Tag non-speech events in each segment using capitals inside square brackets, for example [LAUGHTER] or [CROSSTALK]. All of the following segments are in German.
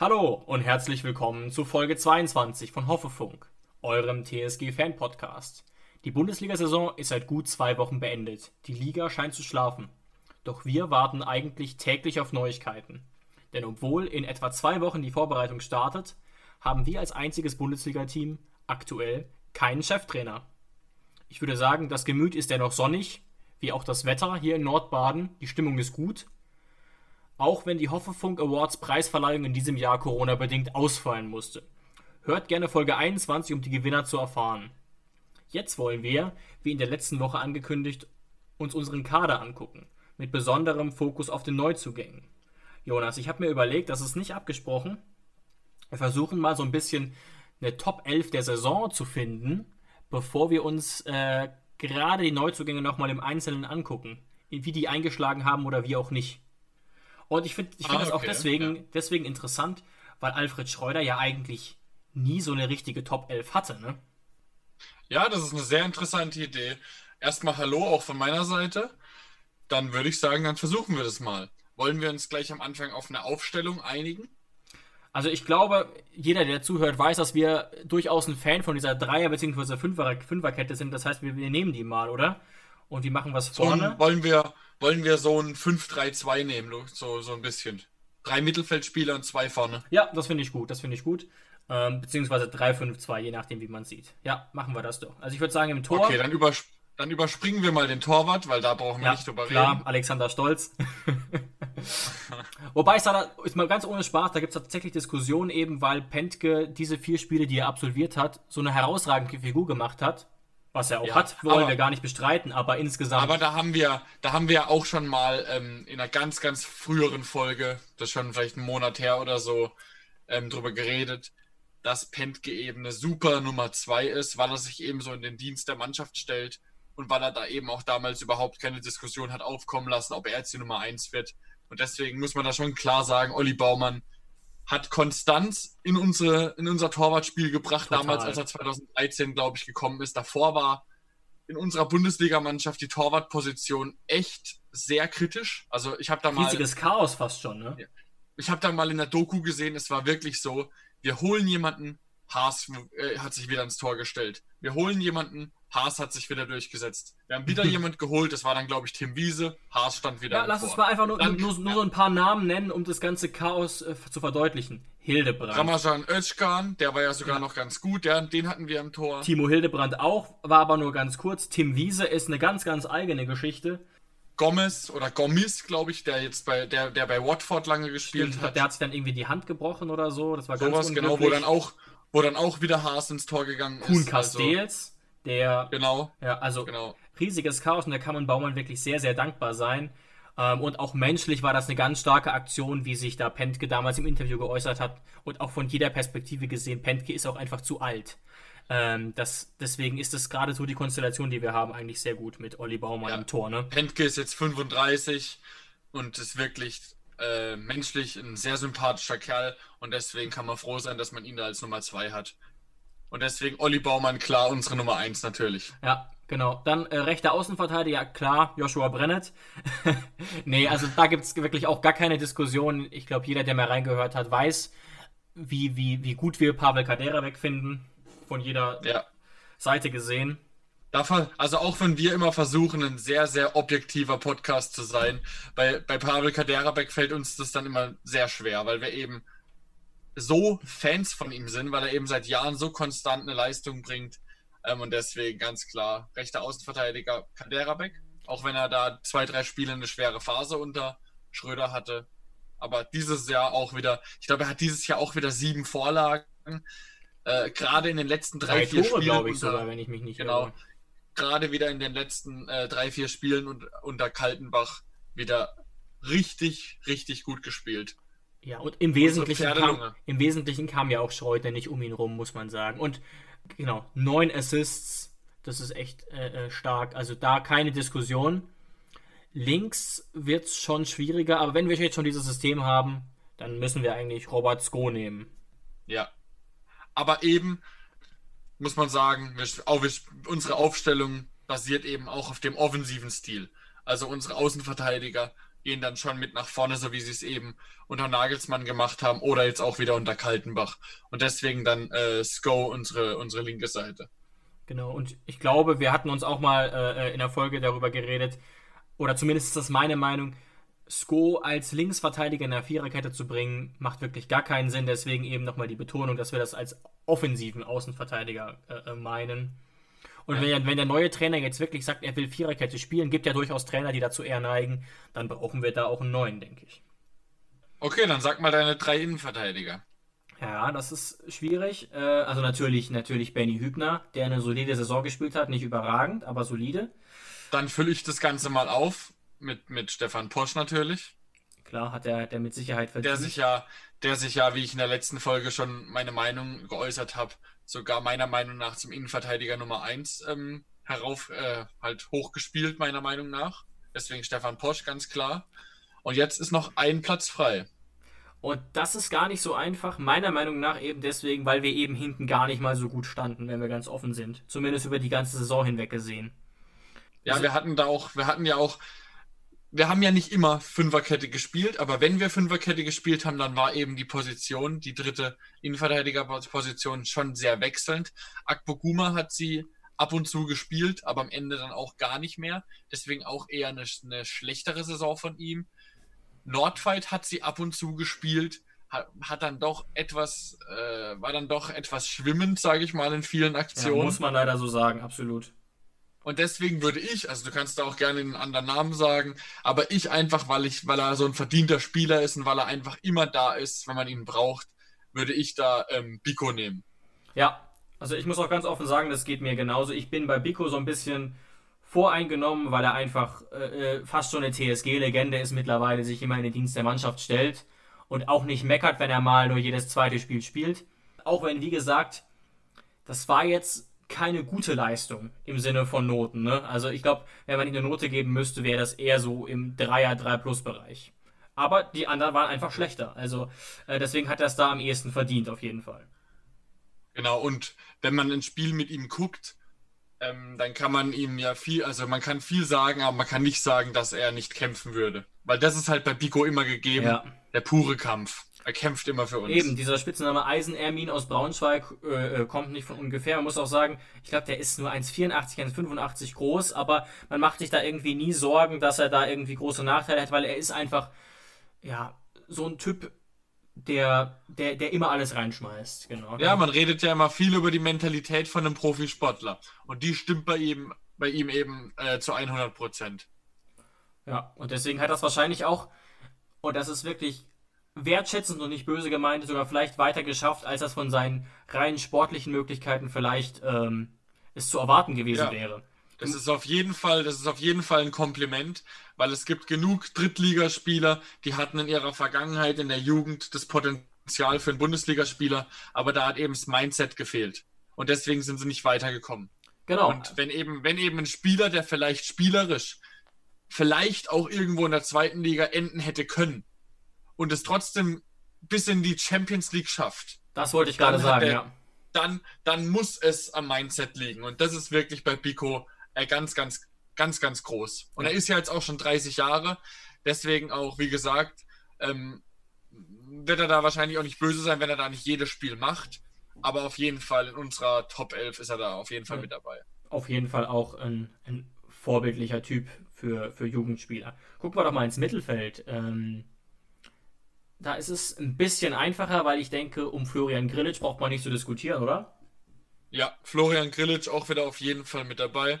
Hallo und herzlich willkommen zu Folge 22 von Hoffefunk, eurem TSG-Fan-Podcast. Die Bundesliga-Saison ist seit gut zwei Wochen beendet. Die Liga scheint zu schlafen. Doch wir warten eigentlich täglich auf Neuigkeiten. Denn obwohl in etwa zwei Wochen die Vorbereitung startet, haben wir als einziges Bundesliga-Team aktuell keinen Cheftrainer. Ich würde sagen, das Gemüt ist dennoch sonnig, wie auch das Wetter hier in Nordbaden. Die Stimmung ist gut. Auch wenn die Hoffefunk Awards Preisverleihung in diesem Jahr Corona-bedingt ausfallen musste. Hört gerne Folge 21, um die Gewinner zu erfahren. Jetzt wollen wir, wie in der letzten Woche angekündigt, uns unseren Kader angucken, mit besonderem Fokus auf den Neuzugängen. Jonas, ich habe mir überlegt, das ist nicht abgesprochen. Wir versuchen mal so ein bisschen eine Top 11 der Saison zu finden, bevor wir uns äh, gerade die Neuzugänge nochmal im Einzelnen angucken. Wie die eingeschlagen haben oder wie auch nicht. Und ich finde ich find Ah, das auch okay, deswegen, ja. deswegen interessant, weil Alfred Schreuder ja eigentlich nie so eine richtige Top 11 hatte, ne? Ja, das ist eine sehr interessante Idee. Erstmal Hallo auch von meiner Seite. Dann würde ich sagen, dann versuchen wir das mal. Wollen wir uns gleich am Anfang auf eine Aufstellung einigen? Also ich glaube, jeder, der zuhört, weiß, dass wir durchaus ein Fan von dieser Dreier- bzw. Fünfer- Fünferkette sind. Das heißt, wir, wir nehmen die mal, oder? Und wir machen was vorne. ein, wollen, wir, wollen wir so ein 5-3-2 nehmen, so, so ein bisschen. Drei Mittelfeldspieler und zwei vorne. Ja, das finde ich gut, das finde ich gut. Ähm, beziehungsweise 3-5-2, je nachdem, wie man sieht. Ja, machen wir das doch. Also ich würde sagen, im Tor. Okay, dann, übers dann überspringen wir mal den Torwart, weil da brauchen wir ja, nicht drüber klar, reden. Alexander Stolz. [LAUGHS] Wobei es da, ist mal ganz ohne Spaß, da gibt es tatsächlich Diskussionen eben, weil Pentke diese vier Spiele, die er absolviert hat, so eine herausragende Figur gemacht hat. Was er auch Ja, hat, wollen aber- wir gar nicht bestreiten, aber insgesamt. Aber da haben wir, da haben wir auch schon mal ähm, in einer ganz, ganz früheren Folge, das ist schon vielleicht einen Monat her oder so, ähm, drüber geredet, dass Pentke eben eine super Nummer zwei ist, weil er sich eben so in den Dienst der Mannschaft stellt und weil er da eben auch damals überhaupt keine Diskussion hat aufkommen lassen, ob er jetzt die Nummer eins wird. Und deswegen muss man da schon klar sagen, Olli Baumann hat Konstanz in, unsere, in unser Torwartspiel gebracht, Total. damals, als er 2013, glaube ich, gekommen ist. Davor war in unserer Bundesligamannschaft die Torwartposition echt sehr kritisch. Also ich habe da mal, riesiges Chaos fast schon, ne? Ich habe da mal in der Doku gesehen, es war wirklich so, wir holen jemanden, Haas äh, hat sich wieder ins Tor gestellt. Wir holen jemanden, Haas hat sich wieder durchgesetzt. Wir haben wieder [LAUGHS] jemand geholt, das war dann, glaube ich, Tim Wiese, Haas stand wieder Ja, lass Tor. uns mal einfach nur, Dann- nur, nur so ein paar Namen nennen, um das ganze Chaos äh, zu verdeutlichen. Hildebrand. Ramajan Özcan, der war ja sogar noch ganz gut, der, den hatten wir im Tor. Timo Hildebrand auch, war aber nur ganz kurz. Tim Wiese ist eine ganz, ganz eigene Geschichte. Gomez oder Gomis, glaube ich, der jetzt bei der, der bei Watford lange gespielt hat. Der hat sich dann irgendwie die Hand gebrochen oder so. Das war ganz Sowas genau, wo dann auch, wo dann auch wieder Haas ins Tor gegangen Kuhn ist. Also, Castells, der genau, Ja, also genau. riesiges Chaos und da kann man Baumann wirklich sehr, sehr dankbar sein. Ähm, und auch menschlich war das eine ganz starke Aktion, wie sich da Pentke damals im Interview geäußert hat. Und auch von jeder Perspektive gesehen, Pentke ist auch einfach zu alt. Ähm, das, deswegen ist es gerade so die Konstellation, die wir haben, eigentlich sehr gut mit Olli Baumann Ja. im Tor. Ne? Pentke ist jetzt 35 und ist wirklich äh, menschlich ein sehr sympathischer Kerl und deswegen kann man froh sein, dass man ihn da als Nummer 2 hat. Und deswegen Olli Baumann, klar, unsere Nummer 1 natürlich. Ja, genau. Dann äh, rechter Außenverteidiger, klar, Joshua Brennett. [LAUGHS] nee, also da gibt es wirklich auch gar keine Diskussion. Ich glaube, jeder, der mal reingehört hat, weiß, wie, wie, wie gut wir Pavel Kadera wegfinden. Von jeder Ja. Seite gesehen. Davon, also auch wenn wir immer versuchen, ein sehr, sehr objektiver Podcast zu sein, bei, bei Pavel Kaderabek fällt uns das dann immer sehr schwer, weil wir eben so Fans von ihm sind, weil er eben seit Jahren so konstant eine Leistung bringt. Ähm, und deswegen ganz klar, rechter Außenverteidiger Kaderabek, auch wenn er da zwei, drei Spiele eine schwere Phase unter Schröder hatte. Aber dieses Jahr auch wieder, ich glaube, er hat dieses Jahr auch wieder sieben Vorlagen. Äh, Gerade in den letzten drei, Drei vier Tore, Spielen. glaube ich unter- sogar, wenn ich mich nicht Genau. irre. Gerade wieder in den letzten äh, drei, vier Spielen und, unter Kaltenbach wieder richtig, richtig gut gespielt. Ja, und im Wesentlichen, kam, im Wesentlichen kam ja auch Schreuder nicht um ihn rum, muss man sagen. Und genau, neun Assists, das ist echt äh, äh stark. Also da keine Diskussion. Links wird es schon schwieriger, aber wenn wir jetzt schon dieses System haben, dann müssen wir eigentlich Robert Sko nehmen. Ja. Aber eben, muss man sagen, unsere Aufstellung basiert eben auch auf dem offensiven Stil. Also unsere Außenverteidiger gehen dann schon mit nach vorne, so wie sie es eben unter Nagelsmann gemacht haben oder jetzt auch wieder unter Kaltenbach. Und deswegen dann äh, Sko unsere, unsere linke Seite. Genau, und ich glaube, wir hatten uns auch mal äh, äh in der Folge darüber geredet, oder zumindest ist das meine Meinung, Sko als Linksverteidiger in der Viererkette zu bringen, macht wirklich gar keinen Sinn. Deswegen eben nochmal die Betonung, dass wir das als offensiven Außenverteidiger äh, äh meinen. Und ja. wenn, wenn, der neue Trainer jetzt wirklich sagt, er will Viererkette spielen, gibt ja durchaus Trainer, die dazu eher neigen, dann brauchen wir da auch einen neuen, denke ich. Okay, dann sag mal deine drei Innenverteidiger. Ja, das ist schwierig. Äh, also natürlich, natürlich Benny Hübner, der eine solide Saison gespielt hat, nicht überragend, aber solide. Dann fülle ich das Ganze mal auf mit, mit Stefan Posch natürlich. Klar, hat er der mit Sicherheit verdient. Der sich ja, der sich ja, wie ich in der letzten Folge schon meine Meinung geäußert habe, sogar meiner Meinung nach zum Innenverteidiger Nummer 1 ähm, herauf, äh, halt hochgespielt, meiner Meinung nach. Deswegen Stefan Posch, ganz klar. Und jetzt ist noch ein Platz frei. Und das ist gar nicht so einfach, meiner Meinung nach eben deswegen, weil wir eben hinten gar nicht mal so gut standen, wenn wir ganz offen sind. Zumindest über die ganze Saison hinweg gesehen. Ja, also, wir hatten da auch, wir hatten ja auch wir haben ja nicht immer Fünferkette gespielt, aber wenn wir Fünferkette gespielt haben, dann war eben die Position, die dritte Innenverteidigerposition, schon sehr wechselnd. Akpoguma hat sie ab und zu gespielt, aber am Ende dann auch gar nicht mehr. Deswegen auch eher eine, eine schlechtere Saison von ihm. Nordfight hat sie ab und zu gespielt, hat, hat dann doch etwas, äh, war dann doch etwas schwimmend, sage ich mal, in vielen Aktionen. Ja, muss man leider so sagen, absolut. Und deswegen würde ich, also du kannst da auch gerne einen anderen Namen sagen, aber ich einfach, weil ich, weil er so ein verdienter Spieler ist und weil er einfach immer da ist, wenn man ihn braucht, würde ich da ähm, Biko nehmen. Ja, also ich muss auch ganz offen sagen, das geht mir genauso. Ich bin bei Biko so ein bisschen voreingenommen, weil er einfach äh, äh fast schon eine TSG-Legende ist mittlerweile, sich immer in den Dienst der Mannschaft stellt und auch nicht meckert, wenn er mal nur jedes zweite Spiel spielt. Auch wenn, wie gesagt, das war jetzt keine gute Leistung im Sinne von Noten. Ne? Also ich glaube, wenn man ihm eine Note geben müsste, wäre das eher so im 3er, 3 Plus Bereich. Aber die anderen waren einfach schlechter. Also äh, deswegen hat er es da am ehesten verdient, auf jeden Fall. Genau, und wenn man ein Spiel mit ihm guckt, ähm, dann kann man ihm ja viel, also man kann viel sagen, aber man kann nicht sagen, dass er nicht kämpfen würde. Weil das ist halt bei Pico immer gegeben, ja. der pure Kampf. Er kämpft immer für uns. Eben, dieser Spitzname Eisen-Ermin aus Braunschweig äh, äh, kommt nicht von ungefähr. Man muss auch sagen, ich glaube, der ist nur 1,84, 1,85 groß, aber man macht sich da irgendwie nie Sorgen, dass er da irgendwie große Nachteile hat, weil er ist einfach, ja, so ein Typ, der, der, der immer alles reinschmeißt. Genau. Ja, man redet ja immer viel über die Mentalität von einem Profisportler. Und die stimmt bei ihm, bei ihm eben äh, zu 100 Prozent. Ja, und deswegen hat das wahrscheinlich auch, und das ist wirklich wertschätzend und nicht böse gemeint, sogar vielleicht weiter geschafft, als das von seinen rein sportlichen Möglichkeiten vielleicht ähm, es zu erwarten gewesen ja. wäre. Das ist auf jeden Fall, das ist auf jeden Fall ein Kompliment, weil es gibt genug Drittligaspieler, die hatten in ihrer Vergangenheit in der Jugend das Potenzial für einen Bundesligaspieler, aber da hat eben das Mindset gefehlt. Und deswegen sind sie nicht weitergekommen. Genau. Und wenn eben, wenn eben ein Spieler, der vielleicht spielerisch vielleicht auch irgendwo in der zweiten Liga enden hätte können, und es trotzdem bis in die Champions League schafft. Das wollte ich gerade sagen, der, ja. Dann, dann muss es am Mindset liegen. Und das ist wirklich bei Pico äh, ganz, ganz, ganz, ganz groß. Und er ist ja jetzt auch schon 30 Jahre. Deswegen auch, wie gesagt, ähm, wird er da wahrscheinlich auch nicht böse sein, wenn er da nicht jedes Spiel macht. Aber auf jeden Fall in unserer Top 11 ist er da auf jeden Fall mit dabei. Auf jeden Fall auch ein, ein vorbildlicher Typ für, für Jugendspieler. Gucken wir doch mal ins Mittelfeld. Ähm, da ist es ein bisschen einfacher, weil ich denke, um Florian Grillitsch braucht man nicht zu diskutieren, oder? Ja, Florian Grillitsch auch wieder auf jeden Fall mit dabei.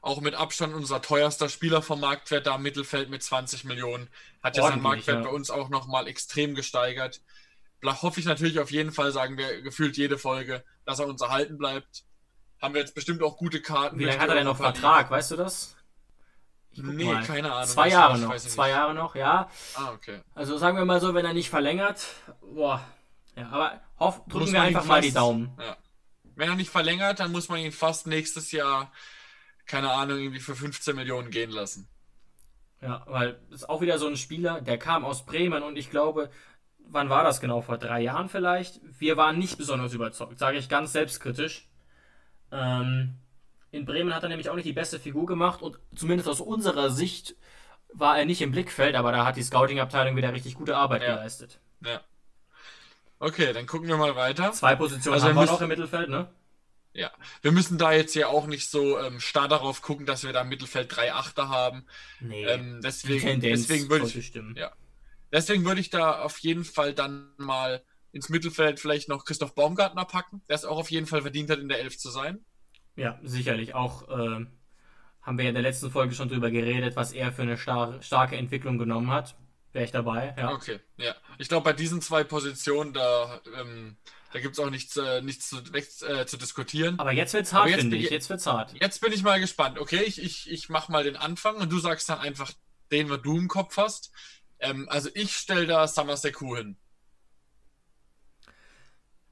Auch mit Abstand unser teuerster Spieler vom Marktwert da im Mittelfeld mit 20 Millionen. Hat ja seinen Marktwert ja. bei uns auch nochmal extrem gesteigert. Da hoffe ich natürlich auf jeden Fall, sagen wir gefühlt jede Folge, dass er uns erhalten bleibt. Haben wir jetzt bestimmt auch gute Karten. Wie lange hat er denn noch Vertrag, weißt du das? Nee, mal. keine Ahnung. Zwei Jahre noch. Zwei. Jahre noch, ja. Ah, okay. Also sagen wir mal so, wenn er nicht verlängert, boah. Ja, aber hoff, drücken wir einfach mal die fast- Daumen. Ja. Wenn er nicht verlängert, dann muss man ihn fast nächstes Jahr, keine Ahnung, irgendwie für 15 Millionen gehen lassen. Ja, weil es ist auch wieder so ein Spieler, der kam aus Bremen und ich glaube, wann war das genau? Vor drei Jahren vielleicht? Wir waren nicht besonders überzeugt, sage ich ganz selbstkritisch. Ähm, in Bremen hat er nämlich auch nicht die beste Figur gemacht und zumindest aus unserer Sicht war er nicht im Blickfeld, aber da hat die Scouting-Abteilung wieder richtig gute Arbeit Ja. geleistet. Ja. Okay, dann gucken wir mal weiter. Zwei Positionen Also haben wir müssen- noch im Mittelfeld, ne? Ja. Wir müssen da jetzt ja auch nicht so ähm, starr darauf gucken, dass wir da im Mittelfeld drei Achter haben. Nee, Ähm, deswegen, Tendenz deswegen würde ich, stimmen. ja. deswegen würde ich da auf jeden Fall dann mal ins Mittelfeld vielleicht noch Christoph Baumgartner packen, der es auch auf jeden Fall verdient hat, in der Elf zu sein. Ja, sicherlich. Auch ähm, haben wir ja in der letzten Folge schon drüber geredet, was er für eine star starke Entwicklung genommen hat. Wäre ich dabei, ja. Okay, ja. Ich glaube, bei diesen zwei Positionen, da, ähm, da gibt es auch nichts, äh, nichts zu, weg, äh, zu diskutieren. Aber jetzt wird's hart, jetzt finde bin ich. Jetzt wird's hart. Jetzt bin ich mal gespannt. Okay, ich, ich, ich mache mal den Anfang und du sagst dann einfach den, was du im Kopf hast. Ähm, also ich stelle da Samaseku hin.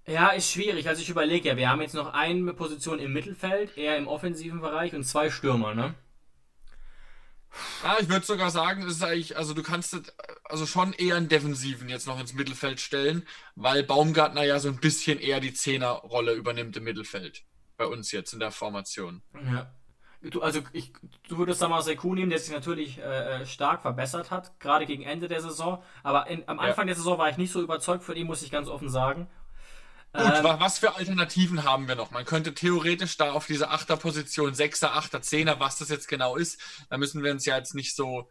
Ja, ist schwierig. Also ich überlege ja, wir haben jetzt noch eine Position im Mittelfeld, eher im offensiven Bereich und zwei Stürmer, ne? Ja, ich würde sogar sagen, es ist eigentlich, also du kannst es, also schon eher einen Defensiven jetzt noch ins Mittelfeld stellen, weil Baumgartner ja so ein bisschen eher die Zehnerrolle übernimmt im Mittelfeld. Bei uns jetzt in der Formation. Ja. Du, also ich, du würdest Samaseku nehmen, der sich natürlich äh, äh, stark verbessert hat, gerade gegen Ende der Saison. Aber in, am Ja. Anfang der Saison war ich nicht so überzeugt von ihm, muss ich ganz offen sagen. Gut, Ähm, wa- was für Alternativen haben wir noch? Man könnte theoretisch da auf diese Achterposition, Sechser, Achter, Zehner, was das jetzt genau ist, da müssen wir uns ja jetzt nicht so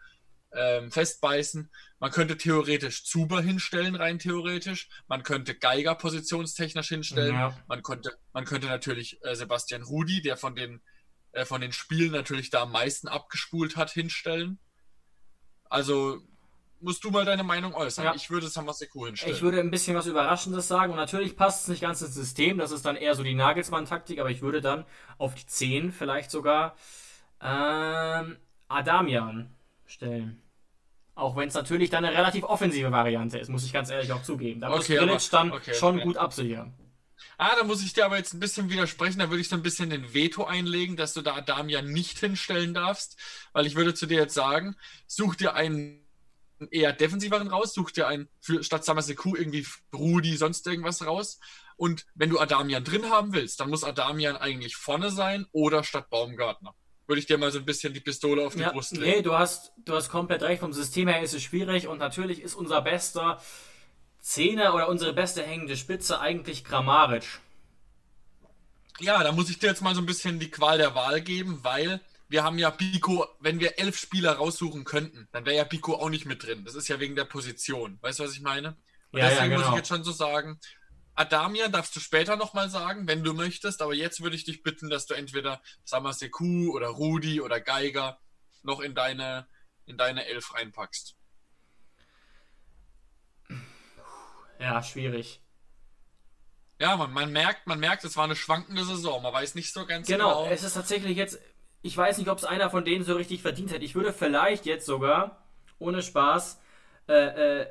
ähm, festbeißen. Man könnte theoretisch Zuber hinstellen, rein theoretisch. Man könnte Geiger positionstechnisch hinstellen. Ja. Man, könnte, man könnte natürlich äh, Sebastian Rudi, der von den, äh, von den Spielen natürlich da am meisten abgespult hat, hinstellen. Also musst du mal deine Meinung äußern. Ja. Ich würde Samaseku hinstellen. Ich würde ein bisschen was Überraschendes sagen und natürlich passt es nicht ganz ins System, das ist dann eher so die Nagelsmann-Taktik, aber ich würde dann auf die 10 vielleicht sogar ähm, Adamian stellen. Auch wenn es natürlich dann eine relativ offensive Variante ist, muss ich ganz ehrlich auch zugeben. Da muss Okay, Grilic aber- dann okay, schon gut absichern. Ah, da muss ich dir aber jetzt ein bisschen widersprechen. Da würde ich so ein bisschen den Veto einlegen, dass du da Adamian nicht hinstellen darfst. Weil ich würde zu dir jetzt sagen, such dir einen eher defensiveren raus, such dir einen für, statt Samaseku irgendwie Rudi, sonst irgendwas raus. Und wenn du Adamian drin haben willst, dann muss Adamian eigentlich vorne sein oder statt Baumgartner. Würde ich dir mal so ein bisschen die Pistole auf die Ja, Brust nee, legen. du hast, du hast komplett recht. Vom System her ist es schwierig und natürlich ist unser bester Zehner oder unsere beste hängende Spitze eigentlich Grammaric. Ja, da muss ich dir jetzt mal so ein bisschen die Qual der Wahl geben, weil wir haben ja Pico, wenn wir elf Spieler raussuchen könnten, dann wäre ja Pico auch nicht mit drin. Das ist ja wegen der Position. Weißt du, was ich meine? Und Ja, ja, deswegen muss genau. ich jetzt schon so sagen, Adamian darfst du später nochmal sagen, wenn du möchtest, aber jetzt würde ich dich bitten, dass du entweder Samaseku oder Rudi oder Geiger noch in deine, in deine Elf reinpackst. Ja, schwierig. Ja, man, man merkt, man merkt, es war eine schwankende Saison. Man weiß nicht so ganz Genau, genau. es ist tatsächlich jetzt, ich weiß nicht, ob es einer von denen so richtig verdient hat. Ich würde vielleicht jetzt sogar, ohne Spaß, äh, äh,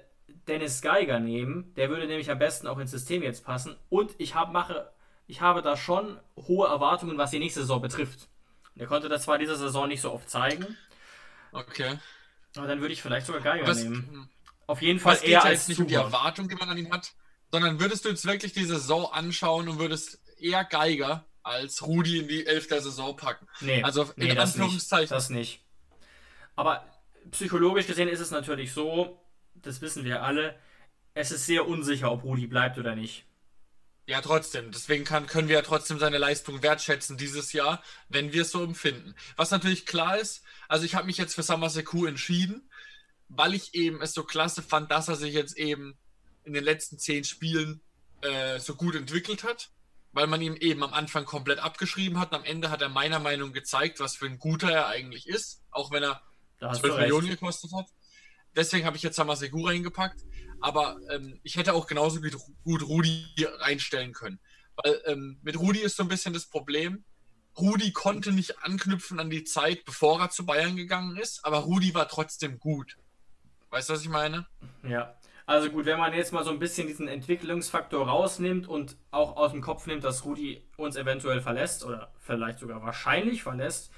Dennis Geiger nehmen. Der würde nämlich am besten auch ins System jetzt passen. Und ich hab, mache, ich habe da schon hohe Erwartungen, was die nächste Saison betrifft. Der konnte das zwar diese Saison nicht so oft zeigen, Okay. aber dann würde ich vielleicht sogar Geiger Was, nehmen. Auf jeden Fall eher als nicht um die. Erwartung, die man an ihn hat, sondern würdest du jetzt wirklich die Saison anschauen und würdest eher Geiger als Rudi in die Elf der Saison packen? Nee, Also in nee, das Anführungszeichen. Nicht, das nicht. Aber psychologisch gesehen ist es natürlich so, das wissen wir alle, es ist sehr unsicher, ob Rudi bleibt oder nicht. Ja, trotzdem. Deswegen kann, können wir ja trotzdem seine Leistung wertschätzen dieses Jahr, wenn wir es so empfinden. Was natürlich klar ist, also ich habe mich jetzt für Samaseku entschieden, weil ich eben es so klasse fand, dass er sich jetzt eben in den letzten zehn Spielen äh, so gut entwickelt hat, weil man ihm eben am Anfang komplett abgeschrieben hat. Und am Ende hat er meiner Meinung nach gezeigt, was für ein guter er eigentlich ist, auch wenn er Da hast du 12 recht. Millionen gekostet hat. Deswegen habe ich jetzt Samaseku reingepackt. Aber ähm, ich hätte auch genauso gut, gut Rudi reinstellen können. Weil ähm, mit Rudi ist so ein bisschen das Problem, Rudi konnte nicht anknüpfen an die Zeit, bevor er zu Bayern gegangen ist, aber Rudi war trotzdem gut. Weißt du, was ich meine? Ja. Also gut, wenn man jetzt mal so ein bisschen diesen Entwicklungsfaktor rausnimmt und auch aus dem Kopf nimmt, dass Rudi uns eventuell verlässt oder vielleicht sogar wahrscheinlich verlässt,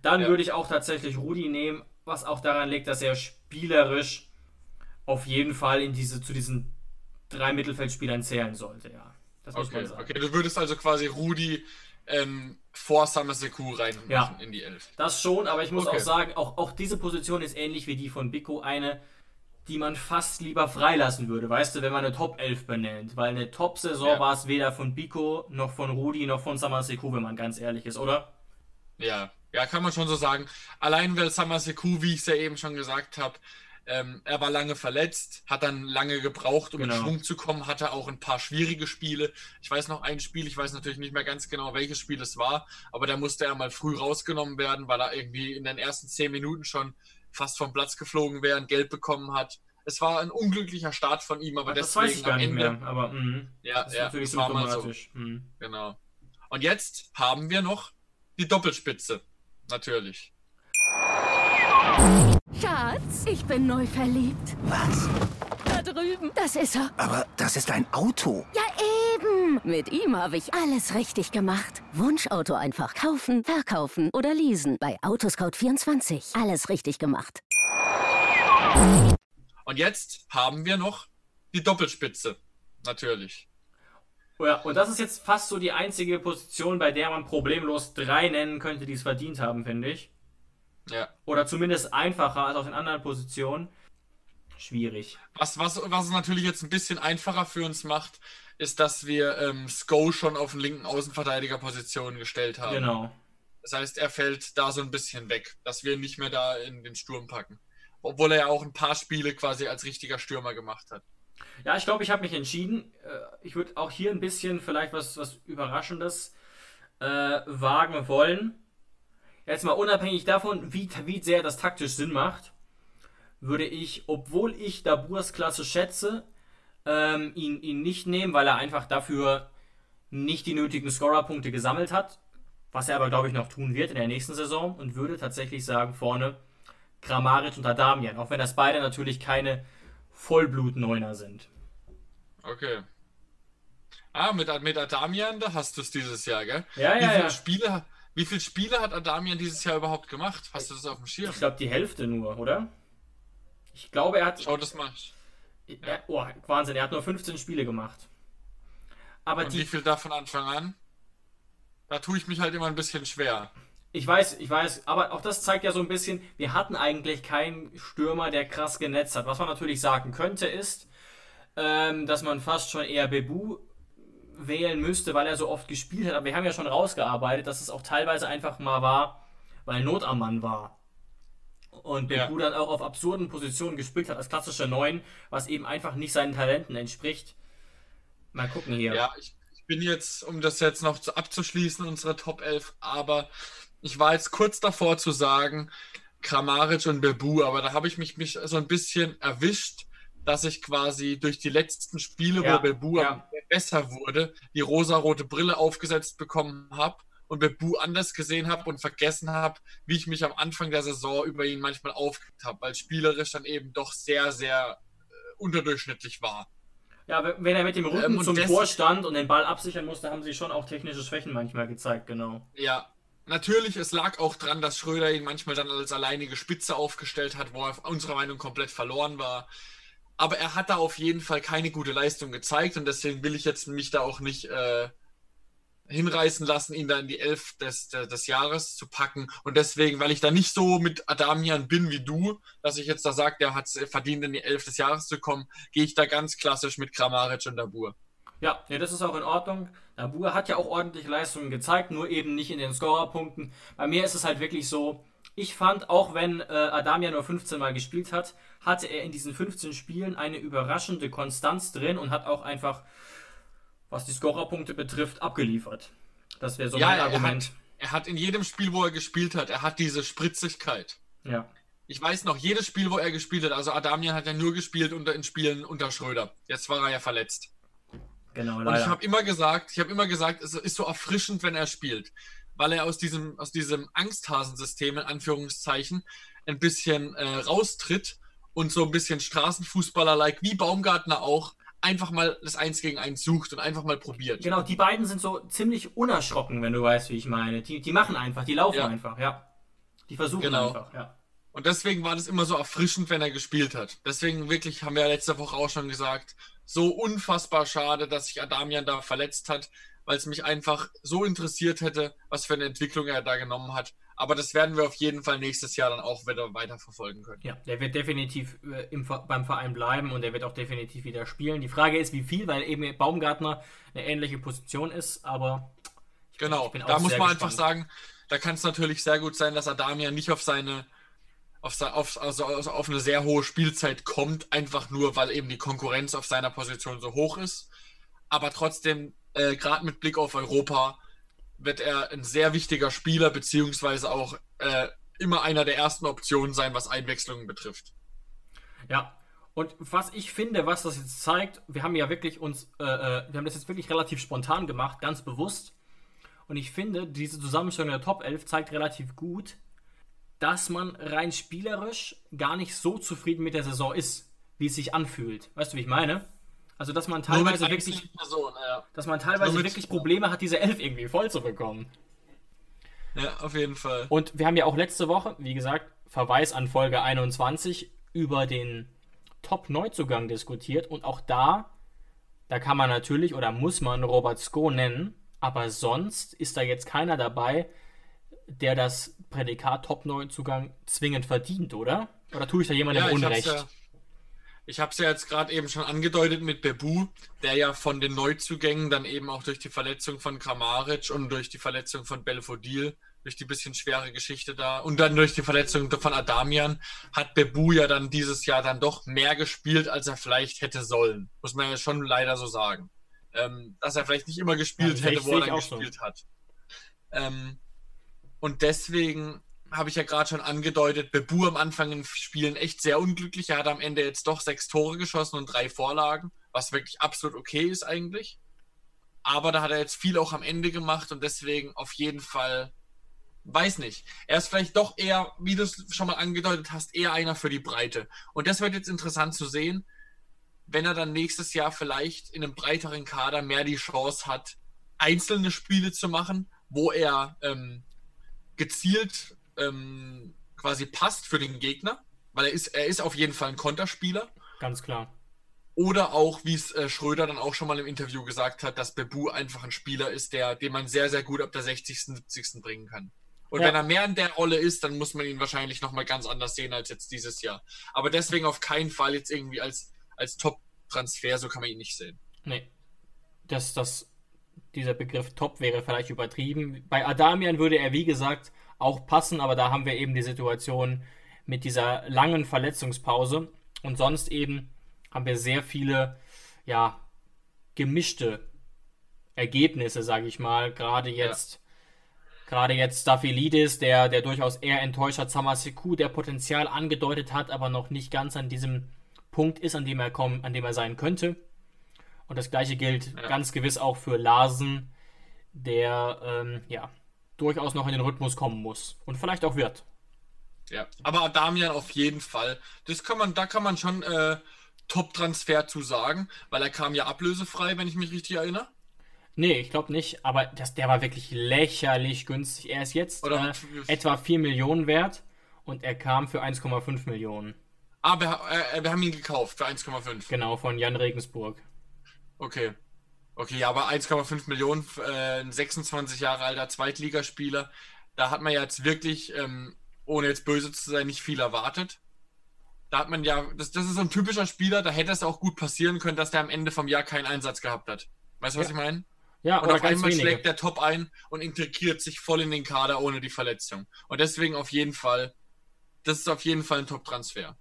dann Ja. würde ich auch tatsächlich Rudi nehmen, was auch daran liegt, dass er spielerisch auf jeden Fall in diese, zu diesen drei Mittelfeldspielern zählen sollte, ja. Das muss Okay, man sagen. okay. Du würdest also quasi Rudi ähm, vor Samaseku reinmachen Ja. in die Elf. Das schon, aber ich muss Okay. auch sagen, auch, auch diese Position ist ähnlich wie die von Biko eine, die man fast lieber freilassen würde, weißt du, wenn man eine Top 11 benennt. Weil eine Top-Saison Ja. war es weder von Biko, noch von Rudi, noch von Samaseku, wenn man ganz ehrlich ist, oder? Ja, ja, kann man schon so sagen. Allein weil Samaseku, wie ich es ja eben schon gesagt habe, ähm, er war lange verletzt, hat dann lange gebraucht, um Genau. in Schwung zu kommen, hatte auch ein paar schwierige Spiele. Ich weiß noch ein Spiel, ich weiß natürlich nicht mehr ganz genau, welches Spiel es war, aber da musste er mal früh rausgenommen werden, weil er irgendwie in den ersten zehn Minuten schon fast vom Platz geflogen wäre und Geld bekommen hat. Es war ein unglücklicher Start von ihm, aber das deswegen weiß ich gar am nicht Ende, mehr, aber mh, Ja, das ist ja, natürlich das war mal so. Mhm. Genau. Und jetzt haben wir noch die Doppelspitze. Natürlich. Schatz, ich bin neu verliebt. Was? Da drüben. Das ist er. Aber das ist ein Auto. Ja, eben. Mit ihm habe ich alles richtig gemacht. Wunschauto einfach kaufen, verkaufen oder leasen. Bei Autoscout24. Alles richtig gemacht. Und jetzt haben wir noch die Doppelspitze. Natürlich. Oh Ja, und das ist jetzt fast so die einzige Position, bei der man problemlos drei nennen könnte, die es verdient haben, finde ich. Ja. Oder zumindest einfacher als auf den anderen Positionen. Schwierig. Was, was, was es natürlich jetzt ein bisschen einfacher für uns macht, ist, dass wir ähm, Sko schon auf den linken Außenverteidigerposition gestellt haben. Genau. Das heißt, er fällt da so ein bisschen weg, dass wir ihn nicht mehr da in den Sturm packen. Obwohl er ja auch ein paar Spiele quasi als richtiger Stürmer gemacht hat. Ja, ich glaube, ich habe mich entschieden. Äh, Ich würde auch hier ein bisschen vielleicht was, was Überraschendes äh, wagen wollen. Jetzt mal unabhängig davon, wie, wie sehr das taktisch Sinn macht, würde ich, obwohl ich Daburs Klasse schätze, ähm, ihn, ihn nicht nehmen, weil er einfach dafür nicht die nötigen Scorerpunkte gesammelt hat. Was er aber, glaube ich, noch tun wird in der nächsten Saison und würde tatsächlich sagen, vorne Kramaric und Adamian. Auch wenn das beide natürlich keine Vollblut-Neuner sind. Okay. Ah, mit, mit Adamian, da hast du es dieses Jahr, gell? Ja, wie, ja, viele ja. Spiele, wie viele Spiele hat Adamian dieses Jahr überhaupt gemacht? Hast du das auf dem Schirm? Ich glaube, die Hälfte nur, oder? Ich glaube, er hat. Schau das mal. Er, oh, Wahnsinn, er hat nur 15 Spiele gemacht. Aber Und wie die. viel davon Anfang an? Da tue ich mich halt immer ein bisschen schwer. Ich weiß, ich weiß, aber auch das zeigt ja so ein bisschen, wir hatten eigentlich keinen Stürmer, der krass genetzt hat. Was man natürlich sagen könnte, ist, ähm, dass man fast schon eher Bebu wählen müsste, weil er so oft gespielt hat. Aber wir haben ja schon rausgearbeitet, dass es auch teilweise einfach mal war, weil Not am Mann war. Und Ja. Bebu dann auch auf absurden Positionen gespielt hat, als klassischer Neun, was eben einfach nicht seinen Talenten entspricht. Mal gucken hier. Ja, ich, ich bin jetzt, um das jetzt noch zu, abzuschließen, unsere Top 11, aber ich war jetzt kurz davor zu sagen, Kramaric und Bebu, aber da habe ich mich, mich so ein bisschen erwischt, dass ich quasi durch die letzten Spiele, Ja, wo Bebu ja. besser wurde, die rosarote Brille aufgesetzt bekommen habe und Bebu anders gesehen habe und vergessen habe, wie ich mich am Anfang der Saison über ihn manchmal aufgeregt habe, weil spielerisch dann eben doch sehr, sehr äh, unterdurchschnittlich war. Ja, wenn- er mit dem Rücken Ähm, zum Tor stand und den Ball absichern musste, haben sie schon auch technische Schwächen manchmal gezeigt, genau. Ja, natürlich, es lag auch dran, dass Schröder ihn manchmal dann als alleinige Spitze aufgestellt hat, wo er unserer Meinung komplett verloren war. Aber er hat da auf jeden Fall keine gute Leistung gezeigt und deswegen will ich jetzt mich da auch nicht äh, hinreißen lassen, ihn da in die Elf des, des, Jahres zu packen. Und deswegen, weil ich da nicht so mit Adamian bin wie du, dass ich jetzt da sage, der hat verdient, in die Elf des Jahres zu kommen, gehe ich da ganz klassisch mit Kramaric und Dabur. Ja, ja, das ist auch in Ordnung. Dabur hat ja auch ordentliche Leistungen gezeigt, nur eben nicht in den Scorerpunkten. Bei mir ist es halt wirklich so, ich fand, auch wenn äh, Adamia nur 15 Mal gespielt hat, hatte er in diesen 15 Spielen eine überraschende Konstanz drin und hat auch einfach, was die Scorerpunkte betrifft, abgeliefert. Das wäre so ja, mein er Argument. hat, er hat in jedem Spiel, wo er gespielt hat, er hat diese Spritzigkeit. Ja. Ich weiß noch, jedes Spiel, wo er gespielt hat, also Adamian hat ja nur gespielt unter, in Spielen unter Schröder. Jetzt war er ja verletzt. Genau, Und ich leider. habe immer gesagt, ich habe immer gesagt, es ist so erfrischend, wenn er spielt. weil er aus diesem, aus diesem Angsthasensystem in Anführungszeichen ein bisschen äh, raustritt und so ein bisschen Straßenfußballer-like, wie Baumgartner auch, einfach mal das Eins gegen Eins sucht und einfach mal probiert. Genau, die beiden sind so ziemlich unerschrocken, wenn du weißt, wie ich meine. Die, die machen einfach, die laufen Ja. einfach, ja. Die versuchen Genau. einfach, ja. Und deswegen war das immer so erfrischend, wenn er gespielt hat. Deswegen wirklich, haben wir ja letzte Woche auch schon gesagt, so unfassbar schade, dass sich Adamian da verletzt hat, weil es mich einfach so interessiert hätte, was für eine Entwicklung er da genommen hat. Aber das werden wir auf jeden Fall nächstes Jahr dann auch wieder weiterverfolgen können. Ja, der wird definitiv äh, im, beim Verein bleiben und der wird auch definitiv wieder spielen. Die Frage ist, wie viel, weil eben Baumgartner eine ähnliche Position ist, aber ich bin- Genau, ich bin da muss man gespannt. einfach sagen, da kann es natürlich sehr gut sein, dass Adamian nicht auf seine, auf, auf, also also auf eine sehr hohe Spielzeit kommt, einfach nur, weil eben die Konkurrenz auf seiner Position so hoch ist. Aber trotzdem, äh, gerade mit Blick auf Europa, wird er ein sehr wichtiger Spieler, beziehungsweise auch äh, immer einer der ersten Optionen sein, was Einwechslungen betrifft. Ja, und was ich finde, was das jetzt zeigt, wir haben ja wirklich uns, äh, äh, wir haben das jetzt wirklich relativ spontan gemacht, ganz bewusst. Und ich finde, diese Zusammenstellung der Top 11 zeigt relativ gut, dass man rein spielerisch gar nicht so zufrieden mit der Saison ist, wie es sich anfühlt. Weißt du, wie ich meine? Also, dass man teilweise wirklich, Personen, ja. dass man teilweise mit- wirklich Probleme hat, diese 11 irgendwie voll zu bekommen. ja, auf jeden Fall. Und wir haben ja auch letzte Woche, wie gesagt, Verweis an Folge 21 über den Top-Neuzugang diskutiert. Und auch da, da kann man natürlich oder muss man Robert Sko nennen, aber sonst ist da jetzt keiner dabei, der das Prädikat Top-Neuzugang zwingend verdient, oder? Oder tue ich da jemandem Ja, Unrecht? Ich habe es ja jetzt gerade eben schon angedeutet mit Bebu, der ja von den Neuzugängen dann eben auch durch die Verletzung von Kramaric und durch die Verletzung von Belfodil, durch die bisschen schwere Geschichte da und dann durch die Verletzung von Adamian, hat Bebu ja dann dieses Jahr dann doch mehr gespielt, als er vielleicht hätte sollen. Muss man ja schon leider so sagen. Ähm, dass er vielleicht nicht immer gespielt Ja, hätte, wo er dann auch so. gespielt hat. Ähm, und deswegen habe ich ja gerade schon angedeutet, Bebu am Anfang in Spielen echt sehr unglücklich. Er hat am Ende jetzt doch sechs Tore geschossen und drei Vorlagen, was wirklich absolut okay ist eigentlich. Aber da hat er jetzt viel auch am Ende gemacht und deswegen auf jeden Fall, weiß nicht. Er ist vielleicht doch eher, wie du es schon mal angedeutet hast, eher einer für die Breite. Und das wird jetzt interessant zu sehen, wenn er dann nächstes Jahr vielleicht in einem breiteren Kader mehr die Chance hat, einzelne Spiele zu machen, wo er ähm, gezielt ähm, quasi passt für den Gegner, weil er ist, er ist auf jeden Fall ein Konterspieler. Ganz klar. Oder auch, wie es äh, Schröder dann auch schon mal im Interview gesagt hat, dass Bebu einfach ein Spieler ist, der, den man sehr, sehr gut ab der 60., 70. bringen kann. Und Ja. wenn er mehr in der Rolle ist, dann muss man ihn wahrscheinlich nochmal ganz anders sehen als jetzt dieses Jahr. Aber deswegen auf keinen Fall jetzt irgendwie als, als Top-Transfer, so kann man ihn nicht sehen. Nee. Das, das, dieser Begriff Top wäre vielleicht übertrieben. Bei Adamian würde er, wie gesagt, auch passen, aber da haben wir eben die Situation mit dieser langen Verletzungspause. Und sonst eben haben wir sehr viele, ja, gemischte Ergebnisse, sage ich mal. Gerade jetzt, gerade jetzt Staphylidis, der, der durchaus eher enttäuscht hat, Samaseku, der Potenzial angedeutet hat, aber noch nicht ganz an diesem Punkt ist, an dem er kommen, an dem er sein könnte. Und das gleiche gilt Ja. ganz gewiss auch für Larsen, der ähm, ja durchaus noch in den Rhythmus kommen muss und vielleicht auch wird. Ja, aber Damian auf jeden Fall. Das kann man, da kann man schon äh, Top-Transfer zu sagen, weil er kam ja ablösefrei, wenn ich mich richtig erinnere. Nee, ich glaube nicht, aber das, der war wirklich lächerlich günstig. Er ist jetzt äh, etwa 4 Millionen wert und er kam für 1,5 Millionen. Aber äh, wir haben ihn gekauft für 1,5. Genau, von Jan Regensburg. Okay. Okay, ja, aber 1,5 Millionen, äh, ein 26 Jahre alter Zweitligaspieler, da hat man ja jetzt wirklich, ähm, ohne jetzt böse zu sein, nicht viel erwartet. Da hat man ja, das, das ist so ein typischer Spieler, da hätte es auch gut passieren können, dass der am Ende vom Jahr keinen Einsatz gehabt hat. Weißt du, was Ja. ich meine? Ja, Und auf einmal wenige. schlägt der Top ein und integriert sich voll in den Kader ohne die Verletzung. Und deswegen auf jeden Fall, das ist auf jeden Fall ein Top-Transfer.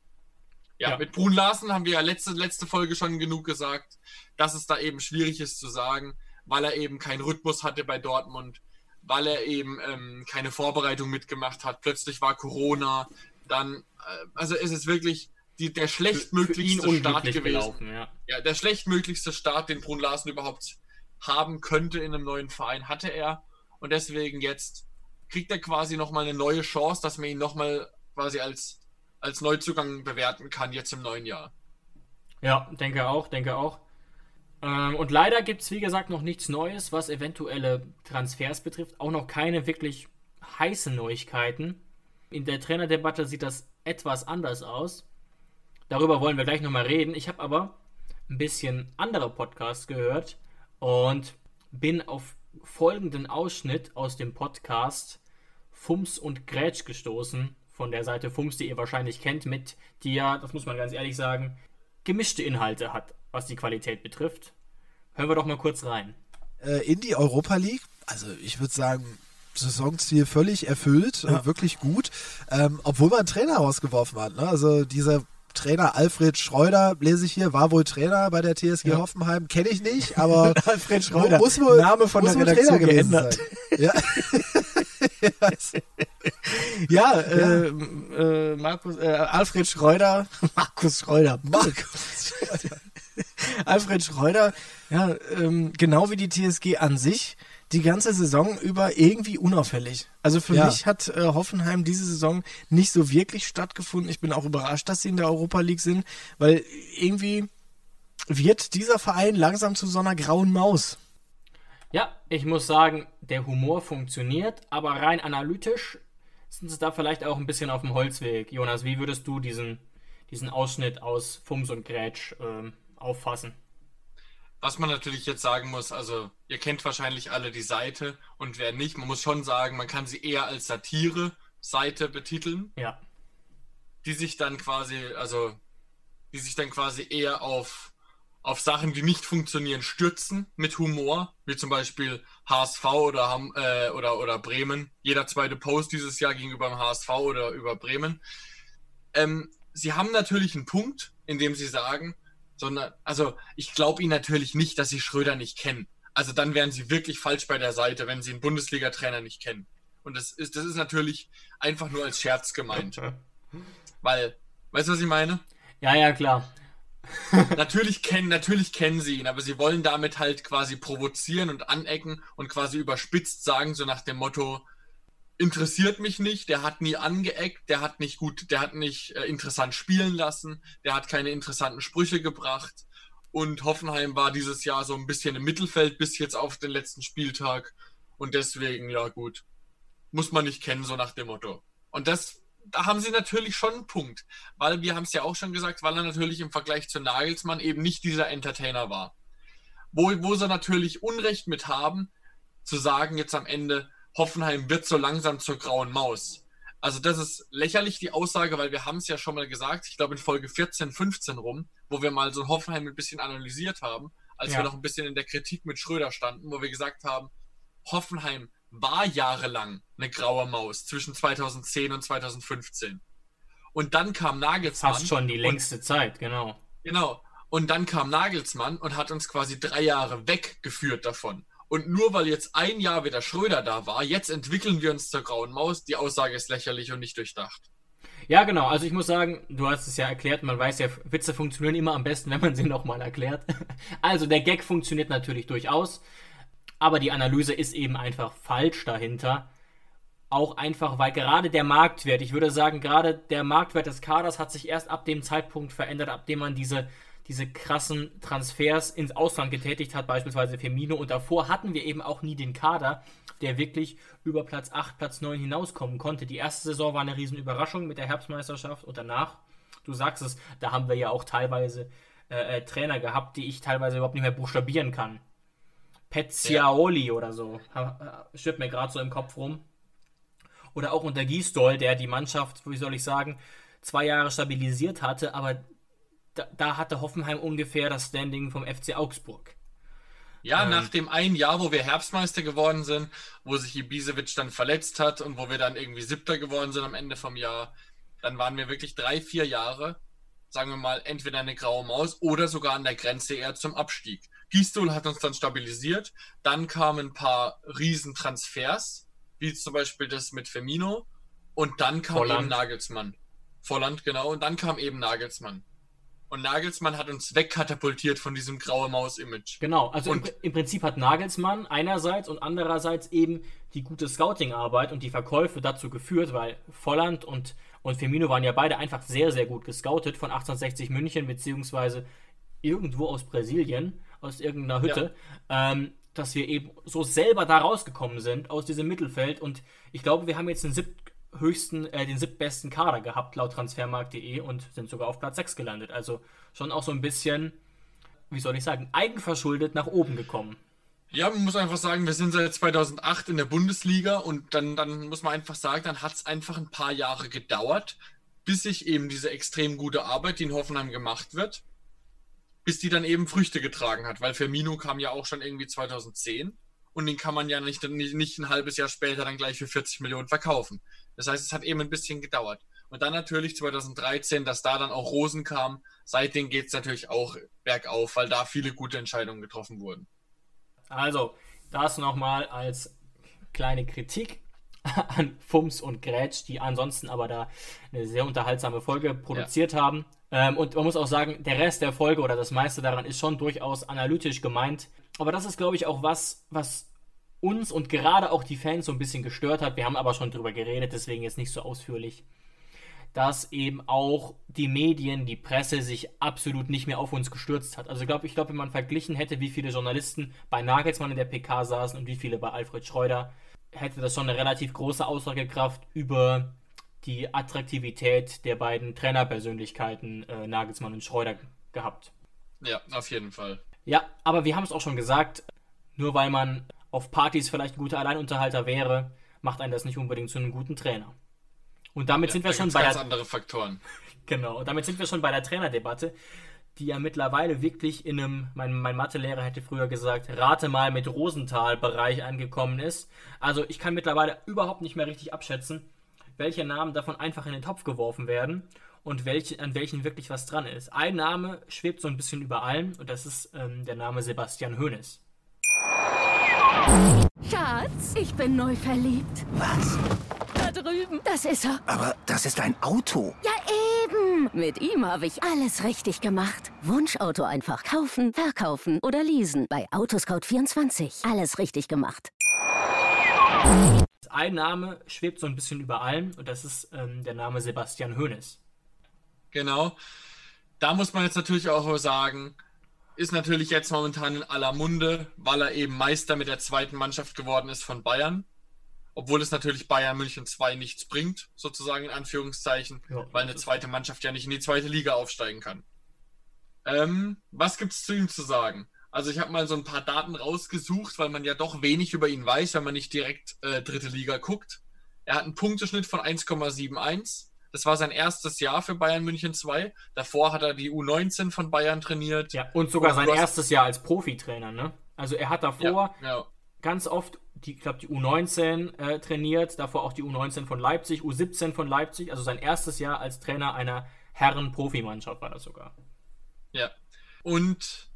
Ja, Ja. mit Brun Larsen haben wir ja letzte, letzte Folge schon genug gesagt, dass es da eben schwierig ist zu sagen, weil er eben keinen Rhythmus hatte bei Dortmund, weil er eben ähm, keine Vorbereitung mitgemacht hat. Plötzlich war Corona, dann, äh, also es ist wirklich die, der schlechtmöglichste Start gewesen gelaufen, ja. ja, der schlechtmöglichste Start, den Brun Larsen überhaupt haben könnte in einem neuen Verein, hatte er. und deswegen jetzt kriegt er quasi nochmal eine neue Chance, dass man ihn nochmal quasi als, als Neuzugang bewerten kann, jetzt im neuen Jahr. Ja, denke auch, denke auch. Ähm, und leider gibt es, wie gesagt, noch nichts Neues, was eventuelle Transfers betrifft. Auch noch keine wirklich heißen Neuigkeiten. In der Trainerdebatte sieht das etwas anders aus. Darüber wollen wir gleich nochmal reden. Ich habe aber ein bisschen andere Podcasts gehört und bin auf folgenden Ausschnitt aus dem Podcast Fums und Grätsch gestoßen. Von der Seite Fums, die ihr wahrscheinlich kennt, mit die ja, das muss man ganz ehrlich sagen, gemischte Inhalte hat, was die Qualität betrifft. Hören wir doch mal kurz rein. Äh, in die Europa League, also ich würde sagen, Saisonziel völlig erfüllt, ja. äh, wirklich gut, ähm, obwohl man einen Trainer rausgeworfen hat. Ne? Also dieser Trainer Alfred Schreuder, lese ich hier, war wohl Trainer bei der TSG ja. Hoffenheim, kenne ich nicht, aber [LAUGHS] Alfred Schreuder, muss wohl, Name von der Redaktion geändert. Ja. [LAUGHS] [LAUGHS] ja, äh, äh, Markus, äh, Alfred Schreuder, [LAUGHS] Markus Schreuder, Markus Schreuder. [LAUGHS] Alfred Schreuder, ja, ähm, genau wie die TSG an sich, die ganze Saison über irgendwie unauffällig. Also für ja. mich hat äh, Hoffenheim diese Saison nicht so wirklich stattgefunden. Ich bin auch überrascht, dass sie in der Europa League sind, weil irgendwie wird dieser Verein langsam zu so einer grauen Maus. Ja, ich muss sagen, der Humor funktioniert, aber rein analytisch sind sie da vielleicht auch ein bisschen auf dem Holzweg. Jonas, wie würdest du diesen, diesen Ausschnitt aus Fums und Grätsch ähm, auffassen? Was man natürlich jetzt sagen muss, also ihr kennt wahrscheinlich alle die Seite und wer nicht, man muss schon sagen, man kann sie eher als Satire-Seite betiteln. Ja. Die sich dann quasi, also die sich dann quasi eher auf auf Sachen, die nicht funktionieren, stürzen mit Humor, wie zum Beispiel HSV oder, Ham, äh, oder, oder Bremen. Jeder zweite Post dieses Jahr gegenüber dem HSV oder über Bremen. Ähm, sie haben natürlich einen Punkt, in dem sie sagen, sondern, also ich glaube ihnen natürlich nicht, dass sie Schröder nicht kennen. Also dann wären sie wirklich falsch bei der Seite, wenn sie einen Bundesliga-Trainer nicht kennen. Und das ist, das ist natürlich einfach nur als Scherz gemeint. [LAUGHS] Weil, weißt du, was ich meine? Ja, ja, klar. [LAUGHS] natürlich, kennen, natürlich kennen sie ihn, aber sie wollen damit halt quasi provozieren und anecken und quasi überspitzt sagen, so nach dem Motto, interessiert mich nicht, der hat nie angeeckt, der hat nicht gut, der hat nicht äh, interessant spielen lassen, der hat keine interessanten Sprüche gebracht. Und Hoffenheim war dieses Jahr so ein bisschen im Mittelfeld bis jetzt auf den letzten Spieltag. Und deswegen, ja gut, muss man nicht kennen, so nach dem Motto. Und das da haben sie natürlich schon einen Punkt, weil wir haben es ja auch schon gesagt, weil er natürlich im Vergleich zu Nagelsmann eben nicht dieser Entertainer war. Wo, wo sie natürlich Unrecht mit haben, zu sagen jetzt am Ende, Hoffenheim wird so langsam zur grauen Maus. Also das ist lächerlich die Aussage, weil wir haben es ja schon mal gesagt, ich glaube in Folge 14, 15 rum, wo wir mal so Hoffenheim ein bisschen analysiert haben, als ja. wir noch ein bisschen in der Kritik mit Schröder standen, wo wir gesagt haben, Hoffenheim war jahrelang eine graue Maus zwischen 2010 und 2015. Und dann kam Nagelsmann. Fast schon die längste und, Zeit, genau. Genau. Und dann kam Nagelsmann und hat uns quasi drei Jahre weggeführt davon. Und nur weil jetzt ein Jahr wieder Schröder da war, jetzt entwickeln wir uns zur grauen Maus. Die Aussage ist lächerlich und nicht durchdacht. Ja, genau. Also ich muss sagen, du hast es ja erklärt, man weiß ja, Witze funktionieren immer am besten, wenn man sie nochmal erklärt. [LAUGHS] Also der Gag funktioniert natürlich durchaus aber die Analyse ist eben einfach falsch dahinter. Auch einfach, weil gerade der Marktwert, ich würde sagen, gerade der Marktwert des Kaders hat sich erst ab dem Zeitpunkt verändert, ab dem man diese, diese krassen Transfers ins Ausland getätigt hat, beispielsweise Firmino. Und davor hatten wir eben auch nie den Kader, der wirklich über Platz 8, Platz 9 hinauskommen konnte. Die erste Saison war eine Riesenüberraschung mit der Herbstmeisterschaft und danach, du sagst es, da haben wir ja auch teilweise äh, äh, Trainer gehabt, die ich teilweise überhaupt nicht mehr buchstabieren kann. Pezziaoli ja. oder so. Stirbt mir gerade so im Kopf rum. Oder auch unter Gisdol, der die Mannschaft, wie soll ich sagen, zwei Jahre stabilisiert hatte, aber da, da hatte Hoffenheim ungefähr das Standing vom FC Augsburg. Ja, ähm, nach dem einen Jahr, wo wir Herbstmeister geworden sind, wo sich Ibisevic dann verletzt hat und wo wir dann irgendwie Siebter geworden sind am Ende vom Jahr, dann waren wir wirklich drei, vier Jahre, sagen wir mal, entweder eine graue Maus oder sogar an der Grenze eher zum Abstieg. Gistol hat uns dann stabilisiert. Dann kamen ein paar Riesentransfers, wie zum Beispiel das mit Firmino. Und dann kam Volland. eben Nagelsmann. Volland, genau. Und dann kam eben Nagelsmann. Und Nagelsmann hat uns wegkatapultiert von diesem graue Maus-Image. Genau, also im, im Prinzip hat Nagelsmann einerseits und andererseits eben die gute Scouting-Arbeit und die Verkäufe dazu geführt, weil Volland und, und Firmino waren ja beide einfach sehr, sehr gut gescoutet von 1860 München, beziehungsweise irgendwo aus Brasilien, aus irgendeiner Hütte, ähm, dass wir eben so selber da rausgekommen sind aus diesem Mittelfeld und ich glaube, wir haben jetzt den siebten höchsten, äh, den siebtbesten Kader gehabt laut transfermarkt.de und sind sogar auf Platz 6 gelandet. Also schon auch so ein bisschen, wie soll ich sagen, eigenverschuldet nach oben gekommen. Ja, man muss einfach sagen, wir sind seit 2008 in der Bundesliga und dann, dann muss man einfach sagen, dann hat es einfach ein paar Jahre gedauert, bis sich eben diese extrem gute Arbeit, die in Hoffenheim gemacht wird, bis die dann eben Früchte getragen hat, weil Firmino kam ja auch schon irgendwie 2010 und den kann man ja nicht, nicht, nicht ein halbes Jahr später dann gleich für 40 Millionen verkaufen. Das heißt, es hat eben ein bisschen gedauert. Und dann natürlich 2013, dass da dann auch Rosen kam, seitdem geht es natürlich auch bergauf, weil da viele gute Entscheidungen getroffen wurden. Also, das nochmal als kleine Kritik [LAUGHS] an Fums und Grätsch, die ansonsten aber da eine sehr unterhaltsame Folge produziert haben. Ähm, und man muss auch sagen, der Rest der Folge oder das meiste daran ist schon durchaus analytisch gemeint. Aber das ist, glaube ich, auch was, was uns und gerade auch die Fans so ein bisschen gestört hat. Wir haben aber schon drüber geredet, deswegen jetzt nicht so ausführlich. Dass eben auch die Medien, die Presse sich absolut nicht mehr auf uns gestürzt hat. Also ich glaube, ich glaube, wenn man verglichen hätte, wie viele Journalisten bei Nagelsmann in der PK saßen und wie viele bei Alfred Schreuder, hätte das schon eine relativ große Aussagekraft über die Attraktivität der beiden Trainerpersönlichkeiten äh, Nagelsmann und Schreuder gehabt. Ja, auf jeden Fall. Ja, aber wir haben es auch schon gesagt, nur weil man auf Partys vielleicht ein guter Alleinunterhalter wäre, macht einen das nicht unbedingt zu einem guten Trainer. Und damit Ja, sind wir da schon bei ganz der, andere Faktoren. [LAUGHS] genau, und damit sind wir schon bei der Trainerdebatte, die ja mittlerweile wirklich in einem, mein, mein Mathelehrer hätte früher gesagt, rate mal mit Rosenthal-Bereich angekommen ist. Also ich kann mittlerweile überhaupt nicht mehr richtig abschätzen, welche Namen davon einfach in den Topf geworfen werden und welche, an welchen wirklich was dran ist. Ein Name schwebt so ein bisschen über allem und das ist ähm, der Name Sebastian Hoeneß. Schatz, ich bin neu verliebt. Was? Da drüben. Das ist er. Aber das ist ein Auto. Ja, Mit ihm habe ich alles richtig gemacht. Wunschauto einfach kaufen, verkaufen oder leasen. Bei Autoscout24. Alles richtig gemacht. Ein Name schwebt so ein bisschen über allem und das ist ähm, der Name Sebastian Hoeneß. Genau. Da muss man jetzt natürlich auch sagen, ist natürlich jetzt momentan in aller Munde, weil er eben Meister mit der zweiten Mannschaft geworden ist von Bayern. Obwohl es natürlich Bayern München 2 nichts bringt, sozusagen in Anführungszeichen, Ja, weil eine zweite Mannschaft ja nicht in die zweite Liga aufsteigen kann. Ähm, was gibt's zu ihm zu sagen? Also ich habe mal so ein paar Daten rausgesucht, weil man ja doch wenig über ihn weiß, wenn man nicht direkt äh, dritte Liga guckt. Er hat einen Punkteschnitt von 1,71. Das war sein erstes Jahr für Bayern München 2. Davor hat er die U19 von Bayern trainiert. Ja, und sogar Und sein erstes Jahr als Profitrainer, ne? Also er hat davor ja, ja. ganz oft, die, glaube, die U19 äh, trainiert, davor auch die U19 von Leipzig, U17 von Leipzig, also sein erstes Jahr als Trainer einer Herren-Profimannschaft war das sogar. Ja. Und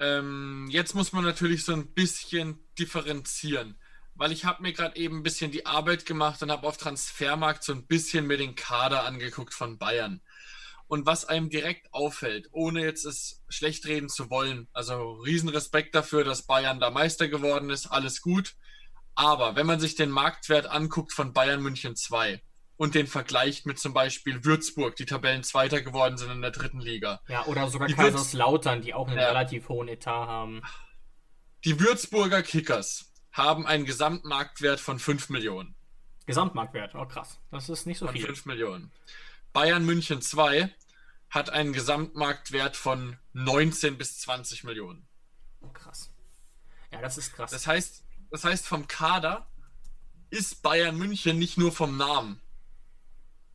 ähm, jetzt muss man natürlich so ein bisschen differenzieren, weil ich habe mir gerade eben ein bisschen die Arbeit gemacht und habe auf Transfermarkt so ein bisschen mir den Kader angeguckt von Bayern. Und was einem direkt auffällt, ohne jetzt es schlecht reden zu wollen, also Riesenrespekt dafür, dass Bayern da Meister geworden ist, alles gut. Aber wenn man sich den Marktwert anguckt von Bayern München 2 und den vergleicht mit zum Beispiel Würzburg, die Tabellenzweiter geworden sind in der dritten Liga, Ja, oder sogar Die Kaiserslautern, die auch einen Ja. relativ hohen Etat haben. Die Würzburger Kickers haben einen Gesamtmarktwert von 5 Millionen. Gesamtmarktwert, oh krass. Das ist nicht so Von viel. 5 Millionen. Bayern München 2 hat einen Gesamtmarktwert von 19 bis 20 Millionen. Oh, krass. Ja, das ist krass. Das heißt, das heißt, vom Kader ist Bayern München nicht nur vom Namen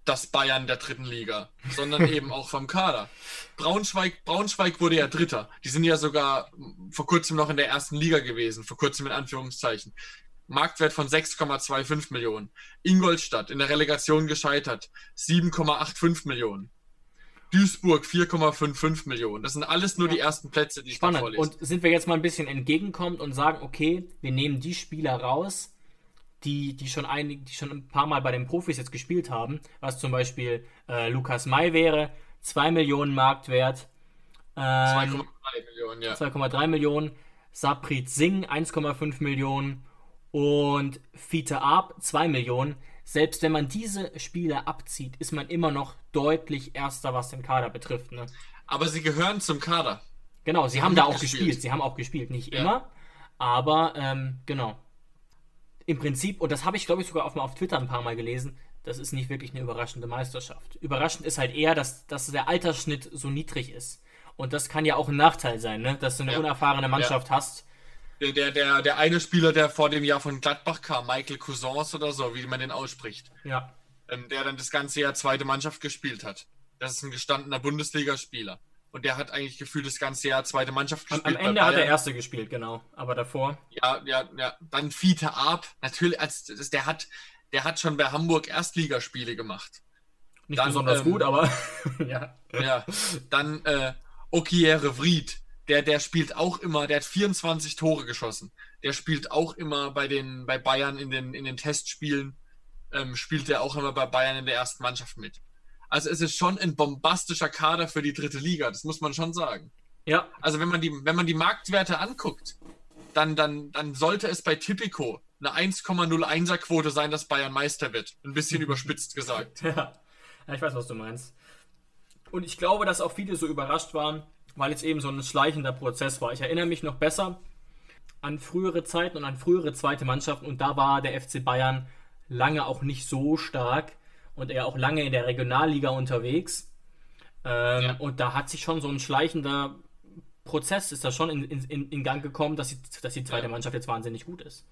das Bayern der dritten Liga, [LAUGHS] sondern eben auch vom Kader. Braunschweig, Braunschweig wurde ja Dritter. Die sind ja sogar vor kurzem noch in der ersten Liga gewesen, vor kurzem in Anführungszeichen. Marktwert von 6,25 Millionen. Ingolstadt in der Relegation gescheitert, 7,85 Millionen. Duisburg 4,55 Millionen. Das sind alles nur die ersten Plätze, die ich Spannend. vorlese. Und sind wir jetzt mal ein bisschen entgegenkommt und sagen, okay, wir nehmen die Spieler raus, die, die schon einig, die schon ein paar Mal bei den Profis jetzt gespielt haben, was zum Beispiel äh, Lukas May wäre, 2 Millionen Marktwert. Ähm, 2,3 Millionen, ja. 2,3 Millionen. Saprit Singh 1,5 Millionen und Fiete Arp 2 Millionen. Selbst wenn man diese Spieler abzieht, ist man immer noch deutlich erster, was den Kader betrifft. Ne? Aber sie gehören zum Kader. Genau, sie, Sie haben, haben da auch mitgespielt. gespielt. Sie haben auch gespielt, nicht Ja. immer, aber ähm, genau. Im Prinzip, und das habe ich glaube ich sogar auf, auf Twitter ein paar Mal gelesen, das ist nicht wirklich eine überraschende Meisterschaft. Überraschend ist halt eher, dass, dass der Altersschnitt so niedrig ist. Und das kann ja auch ein Nachteil sein, ne? dass du eine Ja. unerfahrene Mannschaft hast. Der, der, der, eine Spieler, der vor dem Jahr von Gladbach kam, Michael Cousins oder so, wie man den ausspricht, Ja. ähm, der dann das ganze Jahr zweite Mannschaft gespielt hat. Das ist ein gestandener Bundesligaspieler. Und der hat eigentlich gefühlt das ganze Jahr zweite Mannschaft gespielt. am Ende hat er. Erste gespielt, genau. Aber davor. Ja, ja, ja. Dann Fiete Arp. Natürlich, als, der hat, der hat schon bei Hamburg Erstligaspiele gemacht. Nicht Dann, besonders ähm, gut, aber [LAUGHS] ja. Ja. Dann äh, Okiere Vried. Der, der spielt auch immer, der hat 24 Tore geschossen. Der spielt auch immer bei den, bei Bayern in den, in den Testspielen, ähm, spielt der auch immer bei Bayern in der ersten Mannschaft mit. Also es ist schon ein bombastischer Kader für die dritte Liga, das muss man schon sagen. Ja, Also wenn man die, wenn man die Marktwerte anguckt, dann, dann, dann sollte es bei Tipico eine 1,01er Quote sein, dass Bayern Meister wird. Ein bisschen [LAUGHS] überspitzt gesagt. Ja. ja, ich weiß, was du meinst. Und ich glaube, dass auch viele so überrascht waren, weil es eben so ein schleichender Prozess war. Ich erinnere mich noch besser an frühere Zeiten und an frühere zweite Mannschaften und da war der FC Bayern lange auch nicht so stark und er auch lange in der Regionalliga unterwegs. Ähm, Ja. Und da hat sich schon so ein schleichender Prozess, ist da schon in, in, in Gang gekommen, dass die, dass die zweite Ja. Mannschaft jetzt wahnsinnig gut ist.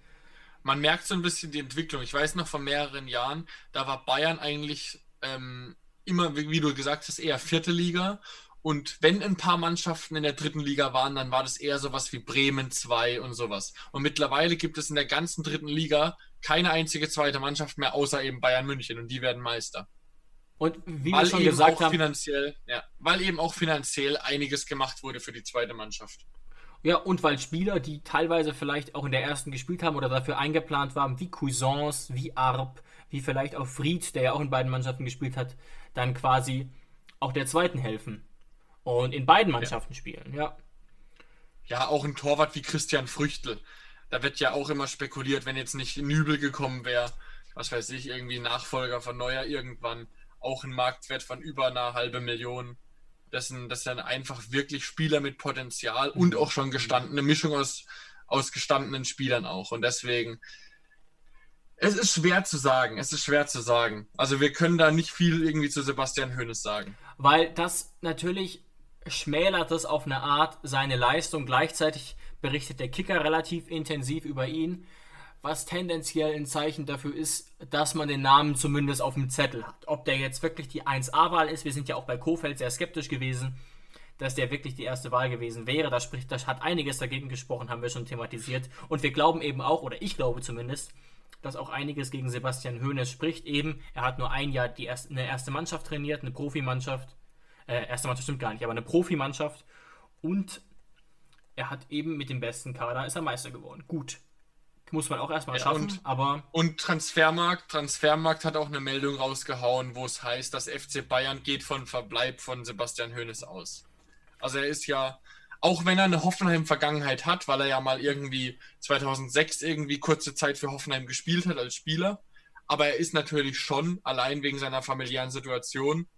Man merkt so ein bisschen die Entwicklung. Ich weiß noch von mehreren Jahren, da war Bayern eigentlich ähm, immer, wie du gesagt hast, eher vierte Liga. Und wenn ein paar Mannschaften in der dritten Liga waren, dann war das eher sowas wie Bremen 2 und sowas. Und mittlerweile gibt es in der ganzen dritten Liga keine einzige zweite Mannschaft mehr, außer eben Bayern München. Und die werden Meister. Und wie wir weil schon eben gesagt haben, finanziell, ja, weil eben auch finanziell einiges gemacht wurde für die zweite Mannschaft. Ja, und weil Spieler, die teilweise vielleicht auch in der ersten gespielt haben oder dafür eingeplant waren, wie Cousins, wie Arp, wie vielleicht auch Fried, der ja auch in beiden Mannschaften gespielt hat, dann quasi auch der zweiten helfen. Und in beiden Mannschaften spielen, ja. Ja, auch ein Torwart wie Christian Früchtel. Da wird ja auch immer spekuliert, wenn jetzt nicht Nübel gekommen wäre, was weiß ich, irgendwie Nachfolger von Neuer irgendwann, auch ein Marktwert von über einer halbe Million. Das sind, das sind einfach wirklich Spieler mit Potenzial und auch schon gestandene Mischung aus, aus gestandenen Spielern auch. Und deswegen, es ist schwer zu sagen. Es ist schwer zu sagen. Also wir können da nicht viel irgendwie zu Sebastian Hoeneß sagen. Weil das natürlich schmälert es auf eine Art seine Leistung. Gleichzeitig berichtet der Kicker relativ intensiv über ihn, was tendenziell ein Zeichen dafür ist, dass man den Namen zumindest auf dem Zettel hat. Ob der jetzt wirklich die 1A-Wahl ist, wir sind ja auch bei Kofeld sehr skeptisch gewesen, dass der wirklich die erste Wahl gewesen wäre. Da spricht, das hat einiges dagegen gesprochen, haben wir schon thematisiert. Und wir glauben eben auch, oder ich glaube zumindest, dass auch einiges gegen Sebastian Hoeneß spricht. Eben, er hat nur ein Jahr die erste, eine erste Mannschaft trainiert, eine Profimannschaft. Äh, erste Mannschaft stimmt gar nicht, aber eine Profimannschaft. Und er hat eben mit dem besten Kader ist er Meister geworden. Gut. Muss man auch erstmal Ja, schaffen, und- aber Und Transfermarkt, Transfermarkt hat auch eine Meldung rausgehauen, wo es heißt, dass FC Bayern geht von Verbleib von Sebastian Hoeneß aus. Also er ist ja, auch wenn er eine Hoffenheim-Vergangenheit hat, weil er ja mal irgendwie 2006 irgendwie kurze Zeit für Hoffenheim gespielt hat als Spieler, aber er ist natürlich schon, allein wegen seiner familiären Situation,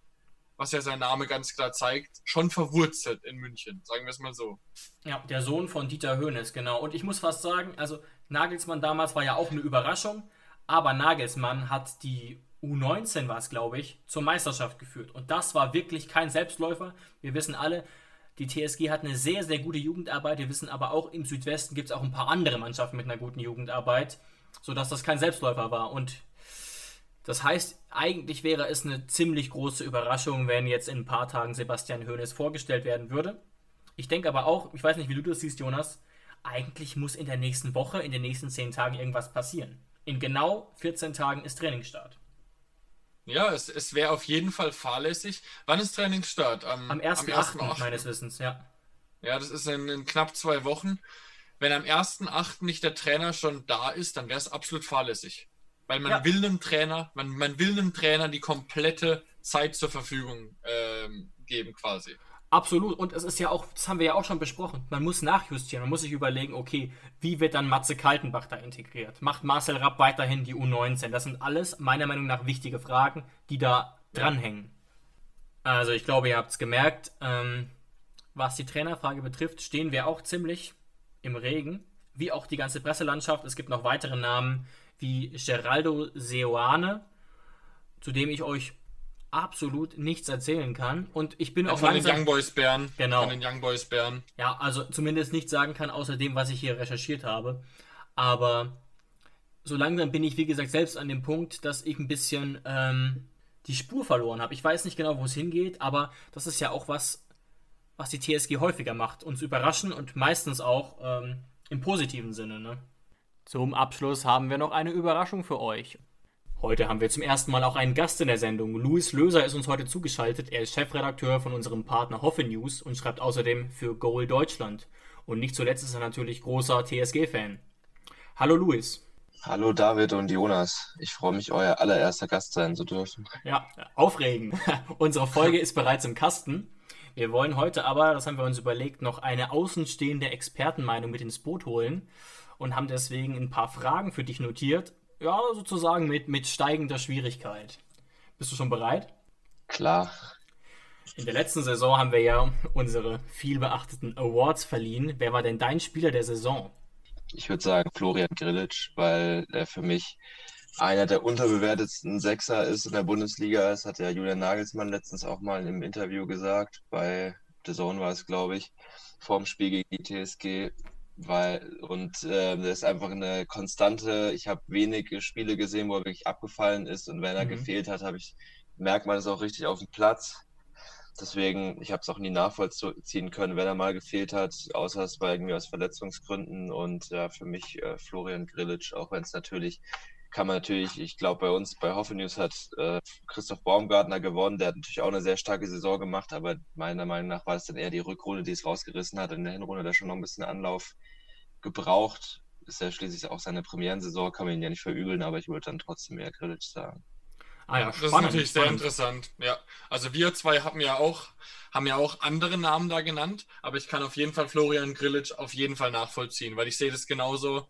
was ja sein Name ganz klar zeigt, schon verwurzelt in München, sagen wir es mal so. ja, der Sohn von Dieter Hoeneß, genau. Und ich muss fast sagen, also Nagelsmann damals war ja auch eine Überraschung, aber Nagelsmann hat die U19 war es, glaube ich, zur Meisterschaft geführt. Und das war wirklich kein Selbstläufer. Wir wissen alle, die TSG hat eine sehr, sehr gute Jugendarbeit. Wir wissen aber auch, im Südwesten gibt es auch ein paar andere Mannschaften mit einer guten Jugendarbeit, sodass das kein Selbstläufer war. Und das heißt, eigentlich wäre es eine ziemlich große Überraschung, wenn jetzt in ein paar Tagen Sebastian Hoeneß vorgestellt werden würde. Ich denke aber auch, ich weiß nicht, wie du das siehst, Jonas, eigentlich muss in der nächsten Woche, in den nächsten 10 Tagen irgendwas passieren. In genau 14 Tagen ist Trainingsstart. Ja, es, es wäre auf jeden Fall fahrlässig. Wann ist Trainingsstart? Am 1.8. 1.8.. meines Wissens, ja. Ja, das ist in, in knapp zwei Wochen. Wenn am 1.8. nicht der Trainer schon da ist, dann wäre es absolut fahrlässig. Weil man Ja. will einem Trainer, man, man will einem Trainer die komplette Zeit zur Verfügung ähm, geben quasi. Absolut. Und es ist ja auch, das haben wir ja auch schon besprochen, man muss nachjustieren. Man muss sich überlegen, okay, wie wird dann Matze Kaltenbach da integriert? Macht Marcel Rapp weiterhin die U19? Das sind alles meiner Meinung nach wichtige Fragen, die da dranhängen. Also ich glaube, ihr habt es gemerkt. Ähm, was die Trainerfrage betrifft, stehen wir auch ziemlich im Regen, wie auch die ganze Presselandschaft. Es gibt noch weitere Namen wie Geraldo Seoane, zu dem ich euch absolut nichts erzählen kann. Und ich bin ja, auch von langsam, den Young Boys Bern. Genau. Von den Young Boys Bern. Ja, also zumindest nichts sagen kann, außer dem, was ich hier recherchiert habe. Aber so langsam bin ich, wie gesagt, selbst an dem Punkt, dass ich ein bisschen ähm, die Spur verloren habe. Ich weiß nicht genau, wo es hingeht, aber das ist ja auch was, was die TSG häufiger macht. Uns überraschen und meistens auch ähm, im positiven Sinne. Ne? Zum Abschluss haben wir noch eine Überraschung für euch. Heute haben wir zum ersten Mal auch einen Gast in der Sendung. Luis Löser ist uns heute zugeschaltet. Er ist Chefredakteur von unserem Partner Hoffe News und schreibt außerdem für Goal Deutschland. Und nicht zuletzt ist er natürlich großer TSG-Fan. Hallo Luis. Hallo David und Jonas. Ich freue mich, euer allererster Gast sein zu dürfen. Ja, aufregend. [LAUGHS] Unsere Folge ist bereits im Kasten. Wir wollen heute aber, das haben wir uns überlegt, noch eine außenstehende Expertenmeinung mit ins Boot holen und haben deswegen ein paar Fragen für dich notiert ja, sozusagen mit, mit steigender Schwierigkeit. Bist du schon bereit? Klar. In der letzten Saison haben wir ja unsere vielbeachteten Awards verliehen. Wer war denn dein Spieler der Saison? Ich würde sagen Florian Grillitsch, weil er für mich einer der unterbewertetsten Sechser ist in der Bundesliga. Das hat ja Julian Nagelsmann letztens auch mal im Interview gesagt. Bei The Zone war es, glaube ich, vorm Spiel gegen die TSG weil und äh, das ist einfach eine konstante. Ich habe wenige Spiele gesehen, wo er wirklich abgefallen ist und wenn er mhm. gefehlt hat, habe ich merkt man es auch richtig auf dem Platz. Deswegen, ich habe es auch nie nachvollziehen können, wenn er mal gefehlt hat, außer es war irgendwie aus Verletzungsgründen. Und ja, für mich äh, Florian Grillitsch, auch wenn es natürlich, kann man natürlich, ich glaube, bei uns bei Hoffe News hat äh, Christoph Baumgartner gewonnen. Der hat natürlich auch eine sehr starke Saison gemacht, aber meiner Meinung nach war es dann eher die Rückrunde, die es rausgerissen hat. In der Hinrunde da schon noch ein bisschen Anlauf gebraucht. Ist ja schließlich auch seine Premierensaison, kann man ihn ja nicht verübeln, aber ich würde dann trotzdem eher Grillitsch sagen. Ah ja, das ist natürlich sehr interessant. Ja, also wir zwei haben ja auch haben ja auch andere Namen da genannt, aber ich kann auf jeden Fall Florian Grillitsch auf jeden Fall nachvollziehen, weil ich sehe das genauso.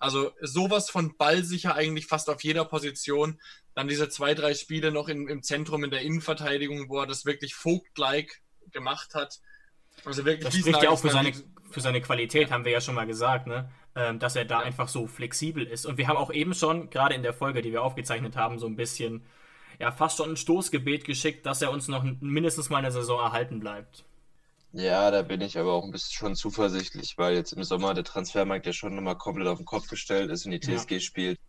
Also sowas von ballsicher eigentlich fast auf jeder Position. Dann diese zwei, drei Spiele noch in, im Zentrum in der Innenverteidigung, wo er das wirklich Vogt-like gemacht hat. Also wirklich das spricht ja auch für seine, für seine Qualität, haben wir ja schon mal gesagt, ne? Ähm, dass er da ja. einfach so flexibel ist. Und wir haben auch eben schon, gerade in der Folge, die wir aufgezeichnet haben, so ein bisschen, ja, fast schon ein Stoßgebet geschickt, dass er uns noch mindestens mal eine Saison erhalten bleibt. Ja, da bin ich aber auch ein bisschen schon zuversichtlich, weil jetzt im Sommer der Transfermarkt ja schon nochmal komplett auf den Kopf gestellt ist und die TSG ja. spielt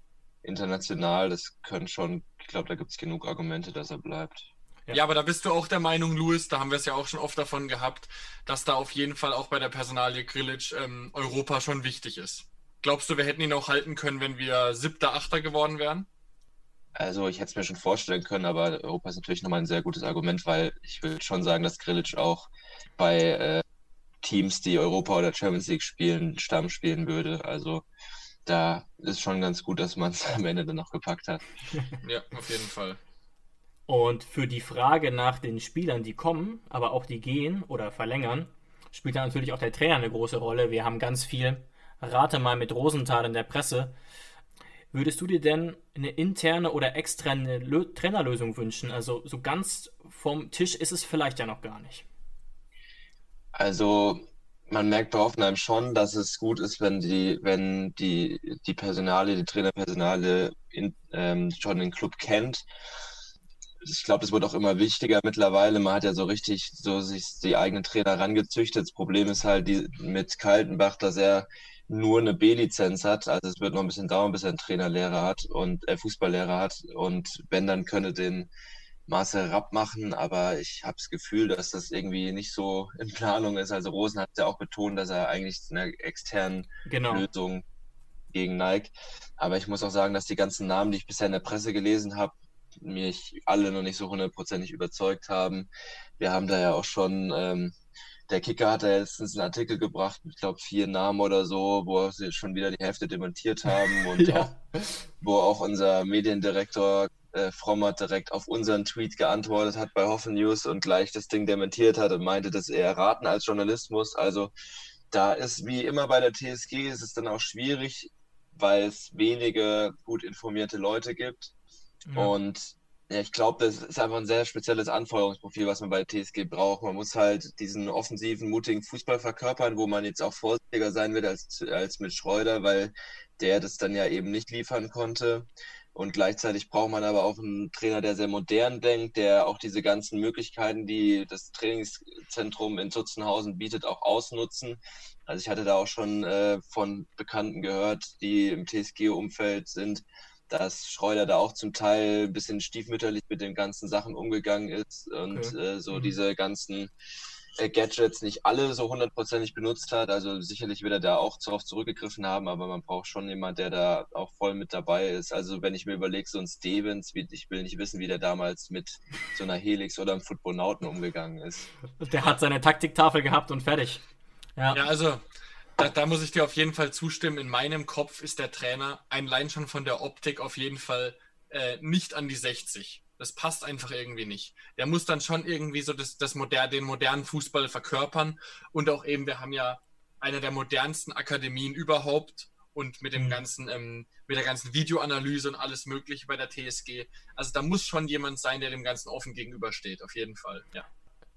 international. Das können schon, ich glaube, da gibt es genug Argumente, dass er bleibt. Ja. ja. aber da bist du auch der Meinung, Louis, da haben wir es ja auch schon oft davon gehabt, dass da auf jeden Fall auch bei der Personalie Grilic ähm, Europa schon wichtig ist. Glaubst du, wir hätten ihn auch halten können, wenn wir siebter, achter geworden wären? Also ich hätte es mir schon vorstellen können, aber Europa ist natürlich nochmal ein sehr gutes Argument, weil ich würde schon sagen, dass Grilic auch bei äh, Teams, die Europa oder Champions League spielen, Stamm spielen würde. Also da ist schon ganz gut, dass man es [LAUGHS] am Ende dann noch gepackt hat. ja, auf jeden Fall. Und für die Frage nach den Spielern, die kommen, aber auch die gehen oder verlängern, spielt da natürlich auch der Trainer eine große Rolle. Wir haben ganz viel Rate mal mit Rosenthal in der Presse. Würdest du dir denn eine interne oder externe Lö Trainerlösung wünschen? Also so ganz vom Tisch ist es vielleicht ja noch gar nicht. Also man merkt bei Hoffenheim schon, dass es gut ist, wenn die, wenn die, die Personale, die Trainerpersonale in, ähm, schon den Club kennt ich glaube, es wird auch immer wichtiger mittlerweile. Man hat ja so richtig so sich die eigenen Trainer rangezüchtet. Das Problem ist halt die, mit Kaltenbach, dass er nur eine B-Lizenz hat. Also es wird noch ein bisschen dauern, bis er einen Trainerlehrer hat und äh, Fußballlehrer hat. Und wenn, dann könne den Marcel Rapp machen. Aber ich habe das Gefühl, dass das irgendwie nicht so in Planung ist. Also Rosen hat ja auch betont, dass er eigentlich eine externen genau. Lösung gegen neigt. Aber ich muss auch sagen, dass die ganzen Namen, die ich bisher in der Presse gelesen habe, mich alle noch nicht so hundertprozentig überzeugt haben. Wir haben da ja auch schon, ähm, der Kicker hat ja letztens einen Artikel gebracht, ich glaube vier Namen oder so, wo sie schon wieder die Hälfte dementiert haben [LAUGHS] und ja. auch, wo auch unser Mediendirektor äh, Frommert direkt auf unseren Tweet geantwortet hat bei Hoffen News und gleich das Ding dementiert hat und meinte, dass er raten als Journalismus. Also da ist wie immer bei der TSG ist es dann auch schwierig, weil es wenige gut informierte Leute gibt. Ja. Und ja, ich glaube, das ist einfach ein sehr spezielles Anforderungsprofil, was man bei der TSG braucht. Man muss halt diesen offensiven, mutigen Fußball verkörpern, wo man jetzt auch vorsichtiger sein wird als, als mit Schreuder, weil der das dann ja eben nicht liefern konnte. Und gleichzeitig braucht man aber auch einen Trainer, der sehr modern denkt, der auch diese ganzen Möglichkeiten, die das Trainingszentrum in Zutzenhausen bietet, auch ausnutzen. Also ich hatte da auch schon äh, von Bekannten gehört, die im TSG-Umfeld sind, dass Schreuder da auch zum Teil ein bisschen stiefmütterlich mit den ganzen Sachen umgegangen ist und okay. äh, so mhm. diese ganzen Gadgets nicht alle so hundertprozentig benutzt hat. Also sicherlich wird er da auch darauf zurückgegriffen haben, aber man braucht schon jemand, der da auch voll mit dabei ist. Also wenn ich mir überlege, so ein Stevens, ich will nicht wissen, wie der damals mit so einer Helix oder einem Footbonauten umgegangen ist. Der hat seine Taktiktafel gehabt und fertig. Ja, ja also da, da, muss ich dir auf jeden Fall zustimmen. In meinem Kopf ist der Trainer allein schon von der Optik auf jeden Fall äh, nicht an die 60. Das passt einfach irgendwie nicht. Der muss dann schon irgendwie so das, das moder den modernen Fußball verkörpern. Und auch eben, wir haben ja eine der modernsten Akademien überhaupt und mit dem mhm. ganzen, ähm, mit der ganzen Videoanalyse und alles Mögliche bei der TSG. Also da muss schon jemand sein, der dem Ganzen offen gegenübersteht, auf jeden Fall, ja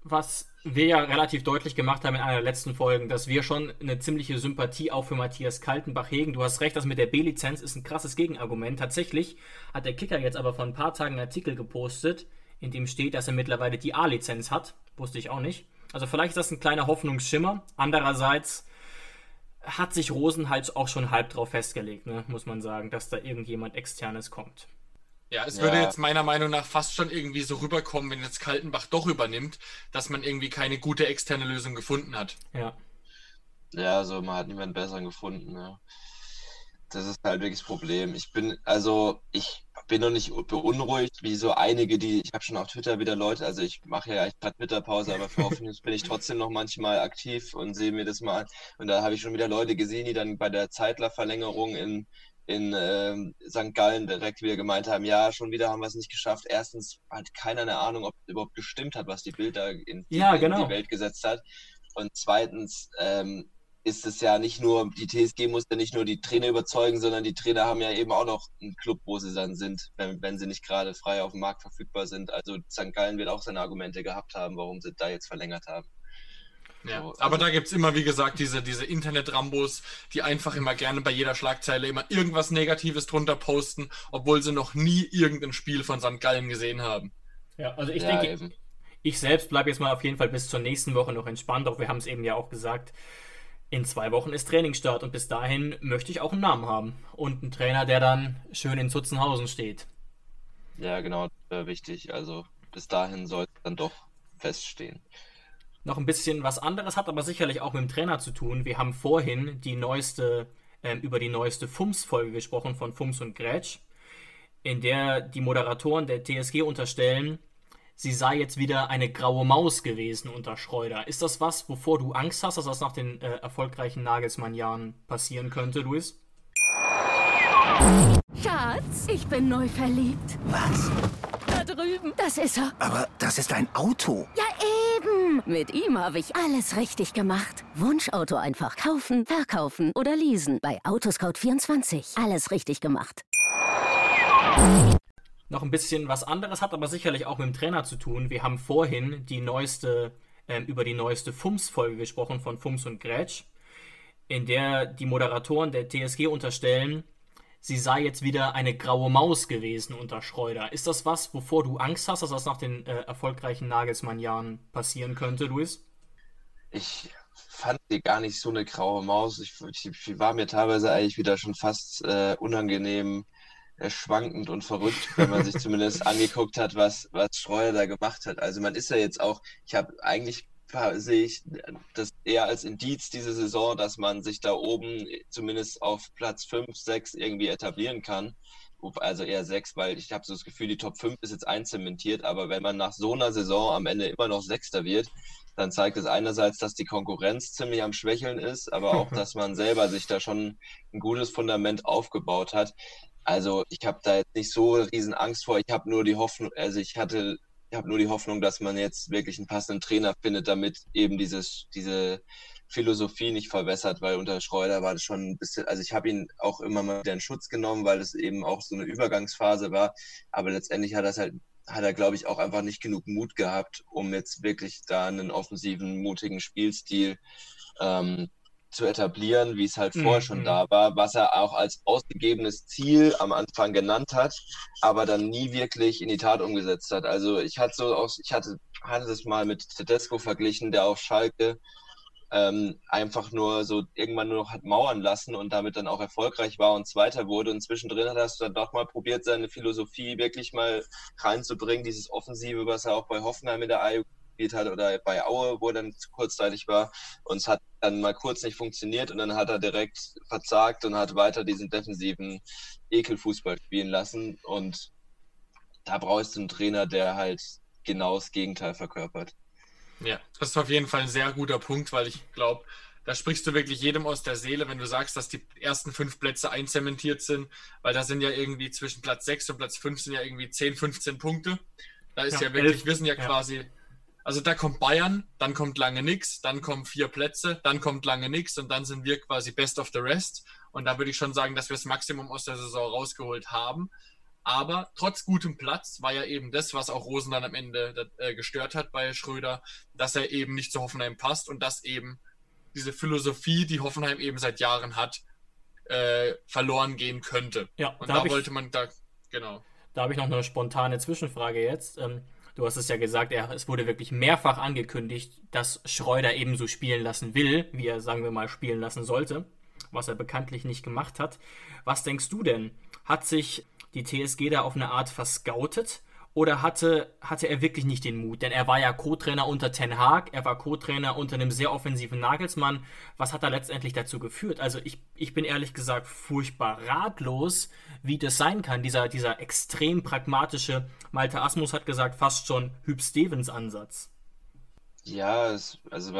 was wir ja relativ deutlich gemacht haben in einer der letzten Folgen, dass wir schon eine ziemliche Sympathie auch für Matthias Kaltenbach hegen. Du hast recht, das mit der B-Lizenz ist ein krasses Gegenargument. Tatsächlich hat der Kicker jetzt aber vor ein paar Tagen einen Artikel gepostet, in dem steht, dass er mittlerweile die A-Lizenz hat. Wusste ich auch nicht. Also vielleicht ist das ein kleiner Hoffnungsschimmer. Andererseits hat sich Rosen halt auch schon halb drauf festgelegt, ne? muss man sagen, dass da irgendjemand externes kommt. Ja, es ja. würde jetzt meiner Meinung nach fast schon irgendwie so rüberkommen, wenn jetzt Kaltenbach doch übernimmt, dass man irgendwie keine gute externe Lösung gefunden hat. Ja. Ja, also man hat niemanden besseren gefunden, ja. Das ist halt wirklich das Problem. Ich bin, also ich bin noch nicht beunruhigt, wie so einige, die, ich habe schon auf Twitter wieder Leute, also ich mache ja eigentlich gerade Twitter-Pause, aber für Hoffnung bin ich trotzdem noch manchmal aktiv und sehe mir das mal an. Und da habe ich schon wieder Leute gesehen, die dann bei der Zeitler-Verlängerung in in äh, St. Gallen direkt wieder gemeint haben, ja, schon wieder haben wir es nicht geschafft. Erstens hat keiner eine Ahnung, ob es überhaupt gestimmt hat, was die Bilder in, ja, in genau. die Welt gesetzt hat. Und zweitens ähm, ist es ja nicht nur, die TSG muss ja nicht nur die Trainer überzeugen, sondern die Trainer haben ja eben auch noch einen Club, wo sie dann sind, wenn, wenn sie nicht gerade frei auf dem Markt verfügbar sind. Also St. Gallen wird auch seine Argumente gehabt haben, warum sie da jetzt verlängert haben. Ja, so, aber also, da gibt es immer, wie gesagt, diese, diese Internet-Rambos, die einfach immer gerne bei jeder Schlagzeile immer irgendwas Negatives drunter posten, obwohl sie noch nie irgendein Spiel von St. Gallen gesehen haben. Ja, also ich ja, denke, eben. ich selbst bleibe jetzt mal auf jeden Fall bis zur nächsten Woche noch entspannt, auch wir haben es eben ja auch gesagt. In zwei Wochen ist Trainingsstart und bis dahin möchte ich auch einen Namen haben. Und einen Trainer, der dann schön in Zutzenhausen steht. Ja, genau, wichtig. Also bis dahin soll es dann doch feststehen noch ein bisschen was anderes, hat aber sicherlich auch mit dem Trainer zu tun. Wir haben vorhin die neueste, äh, über die neueste FUMS-Folge gesprochen von FUMS und Grätsch, in der die Moderatoren der TSG unterstellen, sie sei jetzt wieder eine graue Maus gewesen unter Schreuder. Ist das was, wovor du Angst hast, dass das nach den äh, erfolgreichen Nagelsmann-Jahren passieren könnte, Luis? Schatz, ich bin neu verliebt. Was? Da drüben. Das ist er. Aber das ist ein Auto. Ja, eben. Mit ihm habe ich alles richtig gemacht. Wunschauto einfach kaufen, verkaufen oder leasen. Bei Autoscout24. Alles richtig gemacht. Noch ein bisschen was anderes, hat aber sicherlich auch mit dem Trainer zu tun. Wir haben vorhin die neueste, äh, über die neueste FUMS-Folge gesprochen von FUMS und Grätsch, in der die Moderatoren der TSG unterstellen, sie sei jetzt wieder eine graue Maus gewesen unter Schreuder. Ist das was, wovor du Angst hast, dass das nach den äh, erfolgreichen Nagelsmann-Jahren passieren könnte, Luis? Ich fand sie gar nicht so eine graue Maus. Ich, ich, war mir teilweise eigentlich wieder schon fast äh, unangenehm äh, schwankend und verrückt, wenn man sich [LAUGHS] zumindest angeguckt hat, was, was Schreuder da gemacht hat. Also man ist ja jetzt auch, ich habe eigentlich sehe ich das eher als Indiz diese Saison, dass man sich da oben zumindest auf Platz 5, 6 irgendwie etablieren kann. Also eher 6, weil ich habe so das Gefühl, die Top 5 ist jetzt einzementiert, aber wenn man nach so einer Saison am Ende immer noch Sechster wird, dann zeigt es einerseits, dass die Konkurrenz ziemlich am Schwächeln ist, aber auch, [LAUGHS] dass man selber sich da schon ein gutes Fundament aufgebaut hat. Also ich habe da jetzt nicht so riesen Angst vor. Ich habe nur die Hoffnung, also ich hatte, habe nur die Hoffnung, dass man jetzt wirklich einen passenden Trainer findet, damit eben dieses, diese Philosophie nicht verwässert, weil unter Schreuder war das schon ein bisschen, also ich habe ihn auch immer mal wieder in Schutz genommen, weil es eben auch so eine Übergangsphase war. Aber letztendlich hat das halt, hat er, glaube ich, auch einfach nicht genug Mut gehabt, um jetzt wirklich da einen offensiven, mutigen Spielstil ähm, zu etablieren, wie es halt vorher schon Mhm. da war, was er auch als ausgegebenes Ziel am Anfang genannt hat, aber dann nie wirklich in die Tat umgesetzt hat. Also ich hatte so aus, ich hatte, hatte das mal mit Tedesco verglichen, der auf Schalke ähm, einfach nur so irgendwann nur noch hat mauern lassen und damit dann auch erfolgreich war und Zweiter wurde. Und zwischendrin hat er es dann doch mal probiert, seine Philosophie wirklich mal reinzubringen, dieses Offensive, was er auch bei Hoffenheim in der AU gespielt hat oder bei Aue, wo er dann zu kurzzeitig war. Und es hat dann mal kurz nicht funktioniert und dann hat er direkt verzagt und hat weiter diesen defensiven Ekelfußball spielen lassen. Und da brauchst du einen Trainer, der halt genau das Gegenteil verkörpert. Ja, das ist auf jeden Fall ein sehr guter Punkt, weil ich glaube, da sprichst du wirklich jedem aus der Seele, wenn du sagst, dass die ersten fünf Plätze einzementiert sind, weil da sind ja irgendwie zwischen Platz 6 und Platz 5 sind ja irgendwie 10, 15 Punkte. Da ist ja, Ja, wirklich, elf. wir sind ja, Ja. quasi, also da kommt Bayern, dann kommt lange nix, dann kommen vier Plätze, dann kommt lange nix und dann sind wir quasi best of the rest. Und da würde ich schon sagen, dass wir das Maximum aus der Saison rausgeholt haben. Aber trotz gutem Platz war ja eben das, was auch Rosen dann am Ende äh, gestört hat bei Schröder, dass er eben nicht zu Hoffenheim passt und dass eben diese Philosophie, die Hoffenheim eben seit Jahren hat, äh, verloren gehen könnte. Ja, Und da da, hab ich- wollte man da, genau. Da habe ich noch eine spontane Zwischenfrage jetzt. Ähm, du hast es ja gesagt, er, es wurde wirklich mehrfach angekündigt, dass Schreuder ebenso spielen lassen will, wie er, sagen wir mal, spielen lassen sollte, was er bekanntlich nicht gemacht hat. Was denkst du denn? Hat sich die TSG da auf eine Art verscoutet? Oder hatte, hatte er wirklich nicht den Mut? Denn er war ja Co-Trainer unter Ten Haag, er war Co-Trainer unter einem sehr offensiven Nagelsmann. Was hat da letztendlich dazu geführt? Also ich, ich bin ehrlich gesagt furchtbar ratlos, wie das sein kann. Dieser, dieser extrem pragmatische, Malte Asmus hat gesagt, fast schon Hüb Stevens Ansatz. Ja, es, also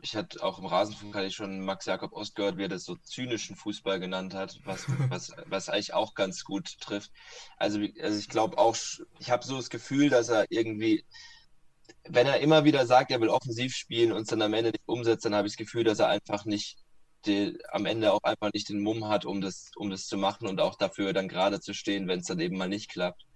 ich hatte auch im Rasenfunk hatte ich schon Max Jakob Ost gehört, wie er das so zynischen Fußball genannt hat, was, [LAUGHS] was, was eigentlich auch ganz gut trifft. Also, also ich glaube auch, ich habe so das Gefühl, dass er irgendwie, wenn er immer wieder sagt, er will offensiv spielen und es dann am Ende nicht umsetzt, dann habe ich das Gefühl, dass er einfach nicht die, am Ende auch einfach nicht den Mumm hat, um das, um das zu machen und auch dafür dann gerade zu stehen, wenn es dann eben mal nicht klappt.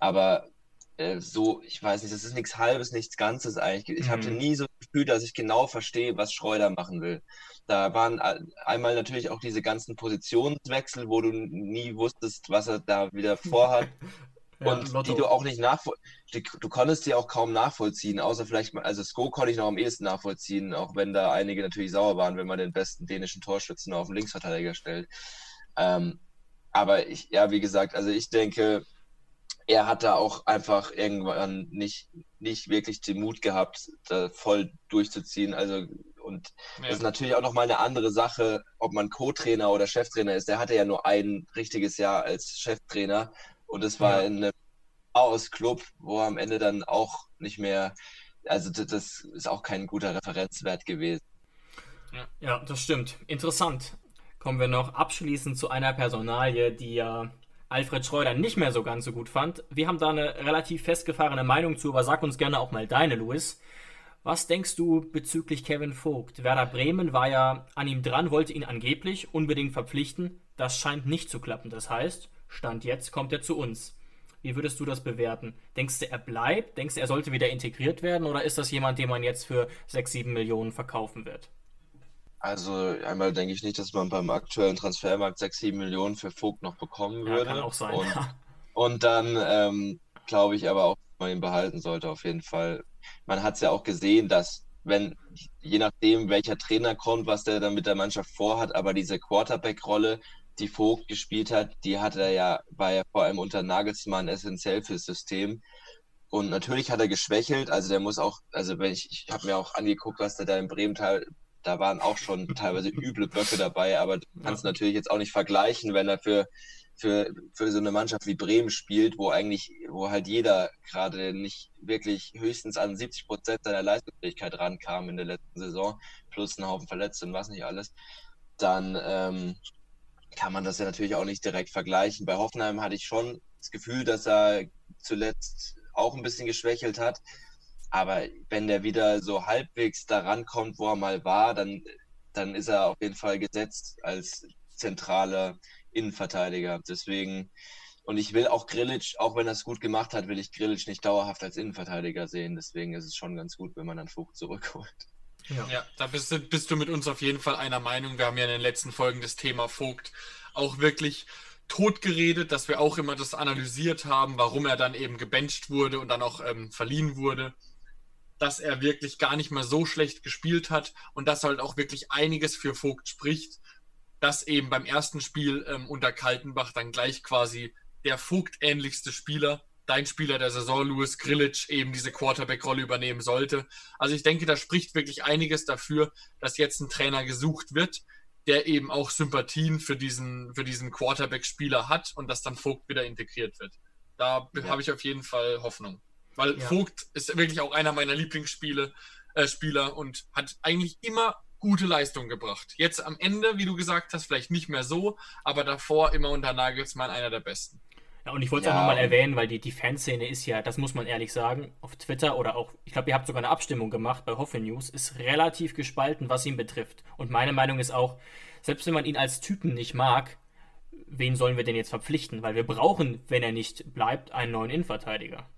Aber äh, so, ich weiß nicht, das ist nichts Halbes, nichts Ganzes eigentlich. Ich hatte Mhm. nie so das Gefühl, dass ich genau verstehe, was Schreuder machen will. Da waren einmal natürlich auch diese ganzen Positionswechsel, wo du nie wusstest, was er da wieder vorhat [LAUGHS] Ja, und Lotto. die du auch nicht nachvollziehen, du konntest die auch kaum nachvollziehen, außer vielleicht mal, also Sko konnte ich noch am ehesten nachvollziehen, auch wenn da einige natürlich sauer waren, wenn man den besten dänischen Torschützen auf den Linksverteidiger stellt. Ähm, aber ich, ja, wie gesagt, also ich denke, er hat da auch einfach irgendwann nicht, nicht wirklich den Mut gehabt, da voll durchzuziehen. Also, und Ja. das ist natürlich auch nochmal eine andere Sache, ob man Co-Trainer oder Cheftrainer ist. Der hatte ja nur ein richtiges Jahr als Cheftrainer und es war Ja. in einem Chaos-Club, wo am Ende dann auch nicht mehr, also das, das ist auch kein guter Referenzwert gewesen. Ja, das stimmt. Interessant. Kommen wir noch abschließend zu einer Personalie, die ja Alfred Schreuder nicht mehr so ganz so gut fand. Wir haben da eine relativ festgefahrene Meinung zu, aber sag uns gerne auch mal deine, Louis. Was denkst du bezüglich Kevin Vogt? Werder Bremen war ja an ihm dran, wollte ihn angeblich unbedingt verpflichten. Das scheint nicht zu klappen. Das heißt, Stand jetzt kommt er zu uns. Wie würdest du das bewerten? Denkst du, er bleibt? Denkst du, er sollte wieder integriert werden? Oder ist das jemand, den man jetzt für 6, 7 Millionen verkaufen wird? Also einmal denke ich nicht, dass man beim aktuellen Transfermarkt 6, 7 Millionen für Vogt noch bekommen Ja, würde. kann auch sein. Und, und dann ähm, glaube ich aber auch, dass man ihn behalten sollte auf jeden Fall. Man hat es ja auch gesehen, dass wenn, je nachdem, welcher Trainer kommt, was der dann mit der Mannschaft vorhat, aber diese Quarterback-Rolle, die Vogt gespielt hat, die hat er ja, war ja vor allem unter Nagelsmann essentiell fürs System. Und natürlich hat er geschwächelt, also der muss auch, also wenn ich, ich habe mir auch angeguckt, was der da in Bremen da waren auch schon teilweise üble Böcke dabei, aber du kannst natürlich jetzt auch nicht vergleichen, wenn er für, für, für so eine Mannschaft wie Bremen spielt, wo eigentlich, wo halt jeder gerade nicht wirklich höchstens an 70 Prozent seiner Leistungsfähigkeit rankam in der letzten Saison, plus einen Haufen Verletzte und was nicht alles, dann, ähm, kann man das ja natürlich auch nicht direkt vergleichen. Bei Hoffenheim hatte ich schon das Gefühl, dass er zuletzt auch ein bisschen geschwächelt hat. Aber wenn der wieder so halbwegs daran kommt, wo er mal war, dann, dann ist er auf jeden Fall gesetzt als zentraler Innenverteidiger. Deswegen, und ich will auch Grillic, auch wenn er es gut gemacht hat, will ich Grillic nicht dauerhaft als Innenverteidiger sehen. Deswegen ist es schon ganz gut, wenn man dann Vogt zurückholt. Ja. ja, da bist du, bist du mit uns auf jeden Fall einer Meinung. Wir haben ja in den letzten Folgen das Thema Vogt auch wirklich totgeredet, dass wir auch immer das analysiert haben, warum er dann eben gebencht wurde und dann auch ähm, verliehen wurde, dass er wirklich gar nicht mehr so schlecht gespielt hat und dass halt auch wirklich einiges für Vogt spricht, dass eben beim ersten Spiel ähm, unter Kaltenbach dann gleich quasi der Vogt-ähnlichste Spieler dein Spieler der Saison, Louis Grillitsch, eben diese Quarterback-Rolle übernehmen sollte. Also ich denke, da spricht wirklich einiges dafür, dass jetzt ein Trainer gesucht wird, der eben auch Sympathien für diesen, für diesen Quarterback-Spieler hat und dass dann Vogt wieder integriert wird. Da ja. habe ich auf jeden Fall Hoffnung. Weil ja. Vogt ist wirklich auch einer meiner Lieblingsspiele, äh, Spieler und hat eigentlich immer gute Leistungen gebracht. Jetzt am Ende, wie du gesagt hast, vielleicht nicht mehr so, aber davor immer unter Nagelsmann einer der besten. Ja, und ich wollte es ja. auch nochmal erwähnen, weil die, die Fanszene ist ja, das muss man ehrlich sagen, auf Twitter oder auch, ich glaube, ihr habt sogar eine Abstimmung gemacht bei Hoffe News, ist relativ gespalten, was ihn betrifft. Und meine Meinung ist auch, selbst wenn man ihn als Typen nicht mag, wen sollen wir denn jetzt verpflichten? Weil wir brauchen, wenn er nicht bleibt, einen neuen Innenverteidiger.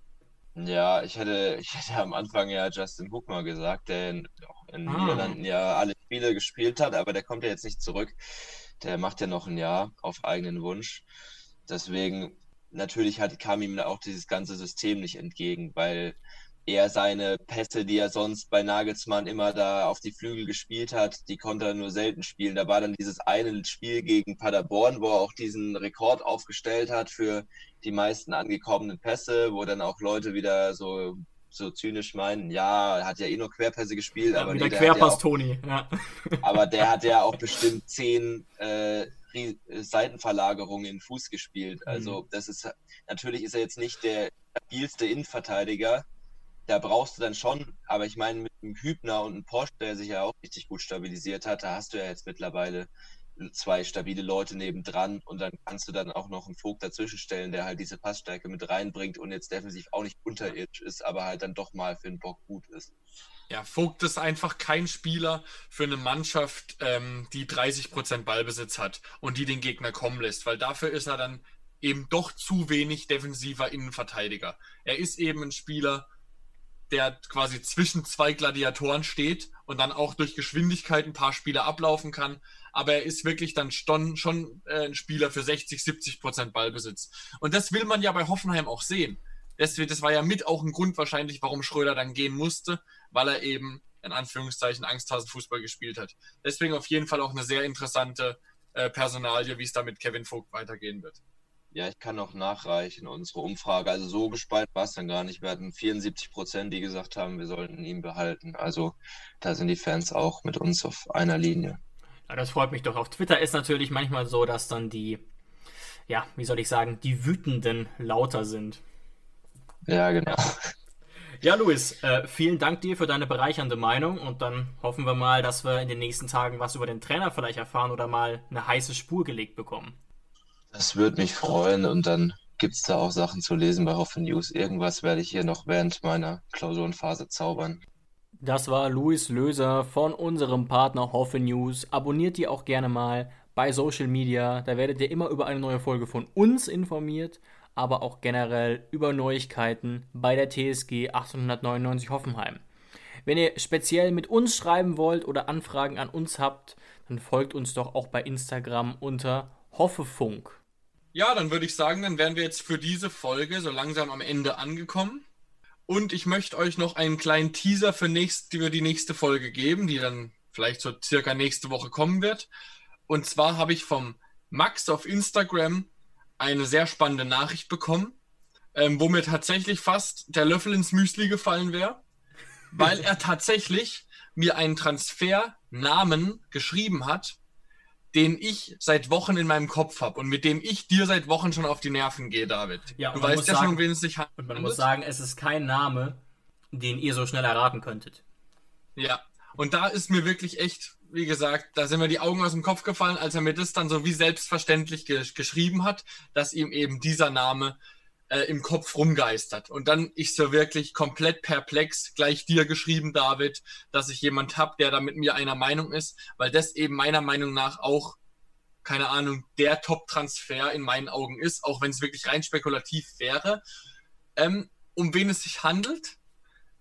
Ja, ich hätte, [LAUGHS] ich hätte am Anfang ja Justin Hook mal gesagt, der in, in ah. Niederlanden ja alle Spiele gespielt hat, aber der kommt ja jetzt nicht zurück. Der macht ja noch ein Jahr auf eigenen Wunsch. Deswegen natürlich hat, kam ihm auch dieses ganze System nicht entgegen, weil er seine Pässe, die er sonst bei Nagelsmann immer da auf die Flügel gespielt hat, die konnte er nur selten spielen. Da war dann dieses eine Spiel gegen Paderborn, wo er auch diesen Rekord aufgestellt hat für die meisten angekommenen Pässe, wo dann auch Leute wieder so so zynisch meinen, ja, er hat ja eh nur Querpässe gespielt, ja, aber nee, der Querpass ja auch, Toni, ja. Aber der [LAUGHS] hat ja auch bestimmt zehn äh, Seitenverlagerungen in Fuß gespielt. Mhm. Also das ist natürlich ist er jetzt nicht der stabilste Innenverteidiger. Da brauchst du dann schon, aber ich meine, mit einem Hübner und einem Porsche, der sich ja auch richtig gut stabilisiert hat, da hast du ja jetzt mittlerweile zwei stabile Leute nebendran und dann kannst du dann auch noch einen Vogt dazwischen stellen, der halt diese Passstärke mit reinbringt und jetzt defensiv auch nicht unterirdisch ist, aber halt dann doch mal für den Bock gut ist. Ja, Vogt ist einfach kein Spieler für eine Mannschaft, ähm, die 30% Ballbesitz hat und die den Gegner kommen lässt, weil dafür ist er dann eben doch zu wenig defensiver Innenverteidiger. Er ist eben ein Spieler, der quasi zwischen zwei Gladiatoren steht und dann auch durch Geschwindigkeit ein paar Spiele ablaufen kann. Aber er ist wirklich dann schon, schon äh, ein Spieler für 60, 70 Prozent Ballbesitz. Und das will man ja bei Hoffenheim auch sehen. Das, das war ja mit auch ein Grund wahrscheinlich, warum Schröder dann gehen musste, weil er eben in Anführungszeichen Angsthasenfußball gespielt hat. Deswegen auf jeden Fall auch eine sehr interessante äh, Personalie, wie es da mit Kevin Vogt weitergehen wird. Ja, ich kann noch nachreichen, unsere Umfrage. Also so gespalten war es dann gar nicht. Wir hatten 74 Prozent, die gesagt haben, wir sollten ihn behalten. Also da sind die Fans auch mit uns auf einer Linie. Ja, das freut mich doch. Auf Twitter ist natürlich manchmal so, dass dann die, ja, wie soll ich sagen, die Wütenden lauter sind. Ja, genau. Ja, Luis, äh, vielen Dank dir für deine bereichernde Meinung und dann hoffen wir mal, dass wir in den nächsten Tagen was über den Trainer vielleicht erfahren oder mal eine heiße Spur gelegt bekommen. Das würde mich freuen und dann gibt es da auch Sachen zu lesen bei Hoffe News. Irgendwas werde ich hier noch während meiner Klausurenphase zaubern. Das war Luis Löser von unserem Partner Hoffe News. Abonniert die auch gerne mal bei Social Media. Da werdet ihr immer über eine neue Folge von uns informiert aber auch generell über Neuigkeiten bei der TSG 899 Hoffenheim. Wenn ihr speziell mit uns schreiben wollt oder Anfragen an uns habt, dann folgt uns doch auch bei Instagram unter Hoffefunk. Ja, dann würde ich sagen, dann wären wir jetzt für diese Folge so langsam am Ende angekommen. Und ich möchte euch noch einen kleinen Teaser für, nächst, für die nächste Folge geben, die dann vielleicht so circa nächste Woche kommen wird. Und zwar habe ich vom Max auf Instagram eine sehr spannende Nachricht bekommen, ähm, wo mir tatsächlich fast der Löffel ins Müsli gefallen wäre, weil er [LAUGHS] tatsächlich mir einen Transfernamen geschrieben hat, den ich seit Wochen in meinem Kopf habe und mit dem ich dir seit Wochen schon auf die Nerven gehe, David. Ja, du weißt ja sagen, schon, wen es sich handelt. Und man muss sagen, es ist kein Name, den ihr so schnell erraten könntet. Ja, Und da ist mir wirklich echt, wie gesagt, da sind mir die Augen aus dem Kopf gefallen, als er mir das dann so wie selbstverständlich ge geschrieben hat, dass ihm eben dieser Name äh, im Kopf rumgeistert. Und dann ich so wirklich komplett perplex gleich dir geschrieben, David, dass ich jemand habe, der da mit mir einer Meinung ist, weil das eben meiner Meinung nach auch, keine Ahnung, der Top-Transfer in meinen Augen ist, auch wenn es wirklich rein spekulativ wäre. Ähm, um wen es sich handelt,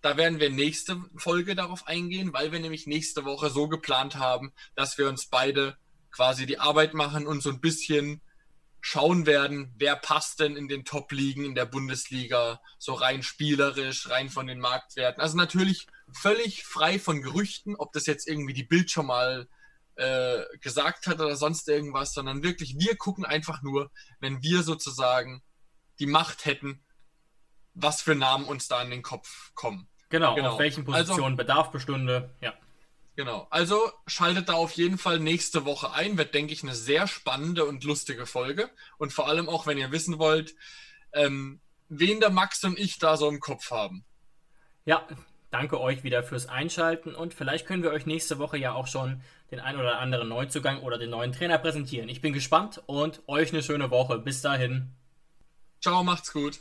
da werden wir nächste Folge darauf eingehen, weil wir nämlich nächste Woche so geplant haben, dass wir uns beide quasi die Arbeit machen und so ein bisschen schauen werden, wer passt denn in den Top-Ligen in der Bundesliga, so rein spielerisch, rein von den Marktwerten. Also natürlich völlig frei von Gerüchten, ob das jetzt irgendwie die Bild schon mal äh, gesagt hat oder sonst irgendwas, sondern wirklich, wir gucken einfach nur, wenn wir sozusagen die Macht hätten, was für Namen uns da in den Kopf kommen. Genau, genau. auf welchen also Positionen also, Bedarf bestünde, ja. Genau. Also schaltet da auf jeden Fall nächste Woche ein. Wird, denke ich, eine sehr spannende und lustige Folge. Und vor allem auch, wenn ihr wissen wollt, ähm, wen der Max und ich da so im Kopf haben. Ja, danke euch wieder fürs Einschalten und vielleicht können wir euch nächste Woche ja auch schon den ein oder anderen Neuzugang oder den neuen Trainer präsentieren. Ich bin gespannt und euch eine schöne Woche. Bis dahin. Ciao, macht's gut.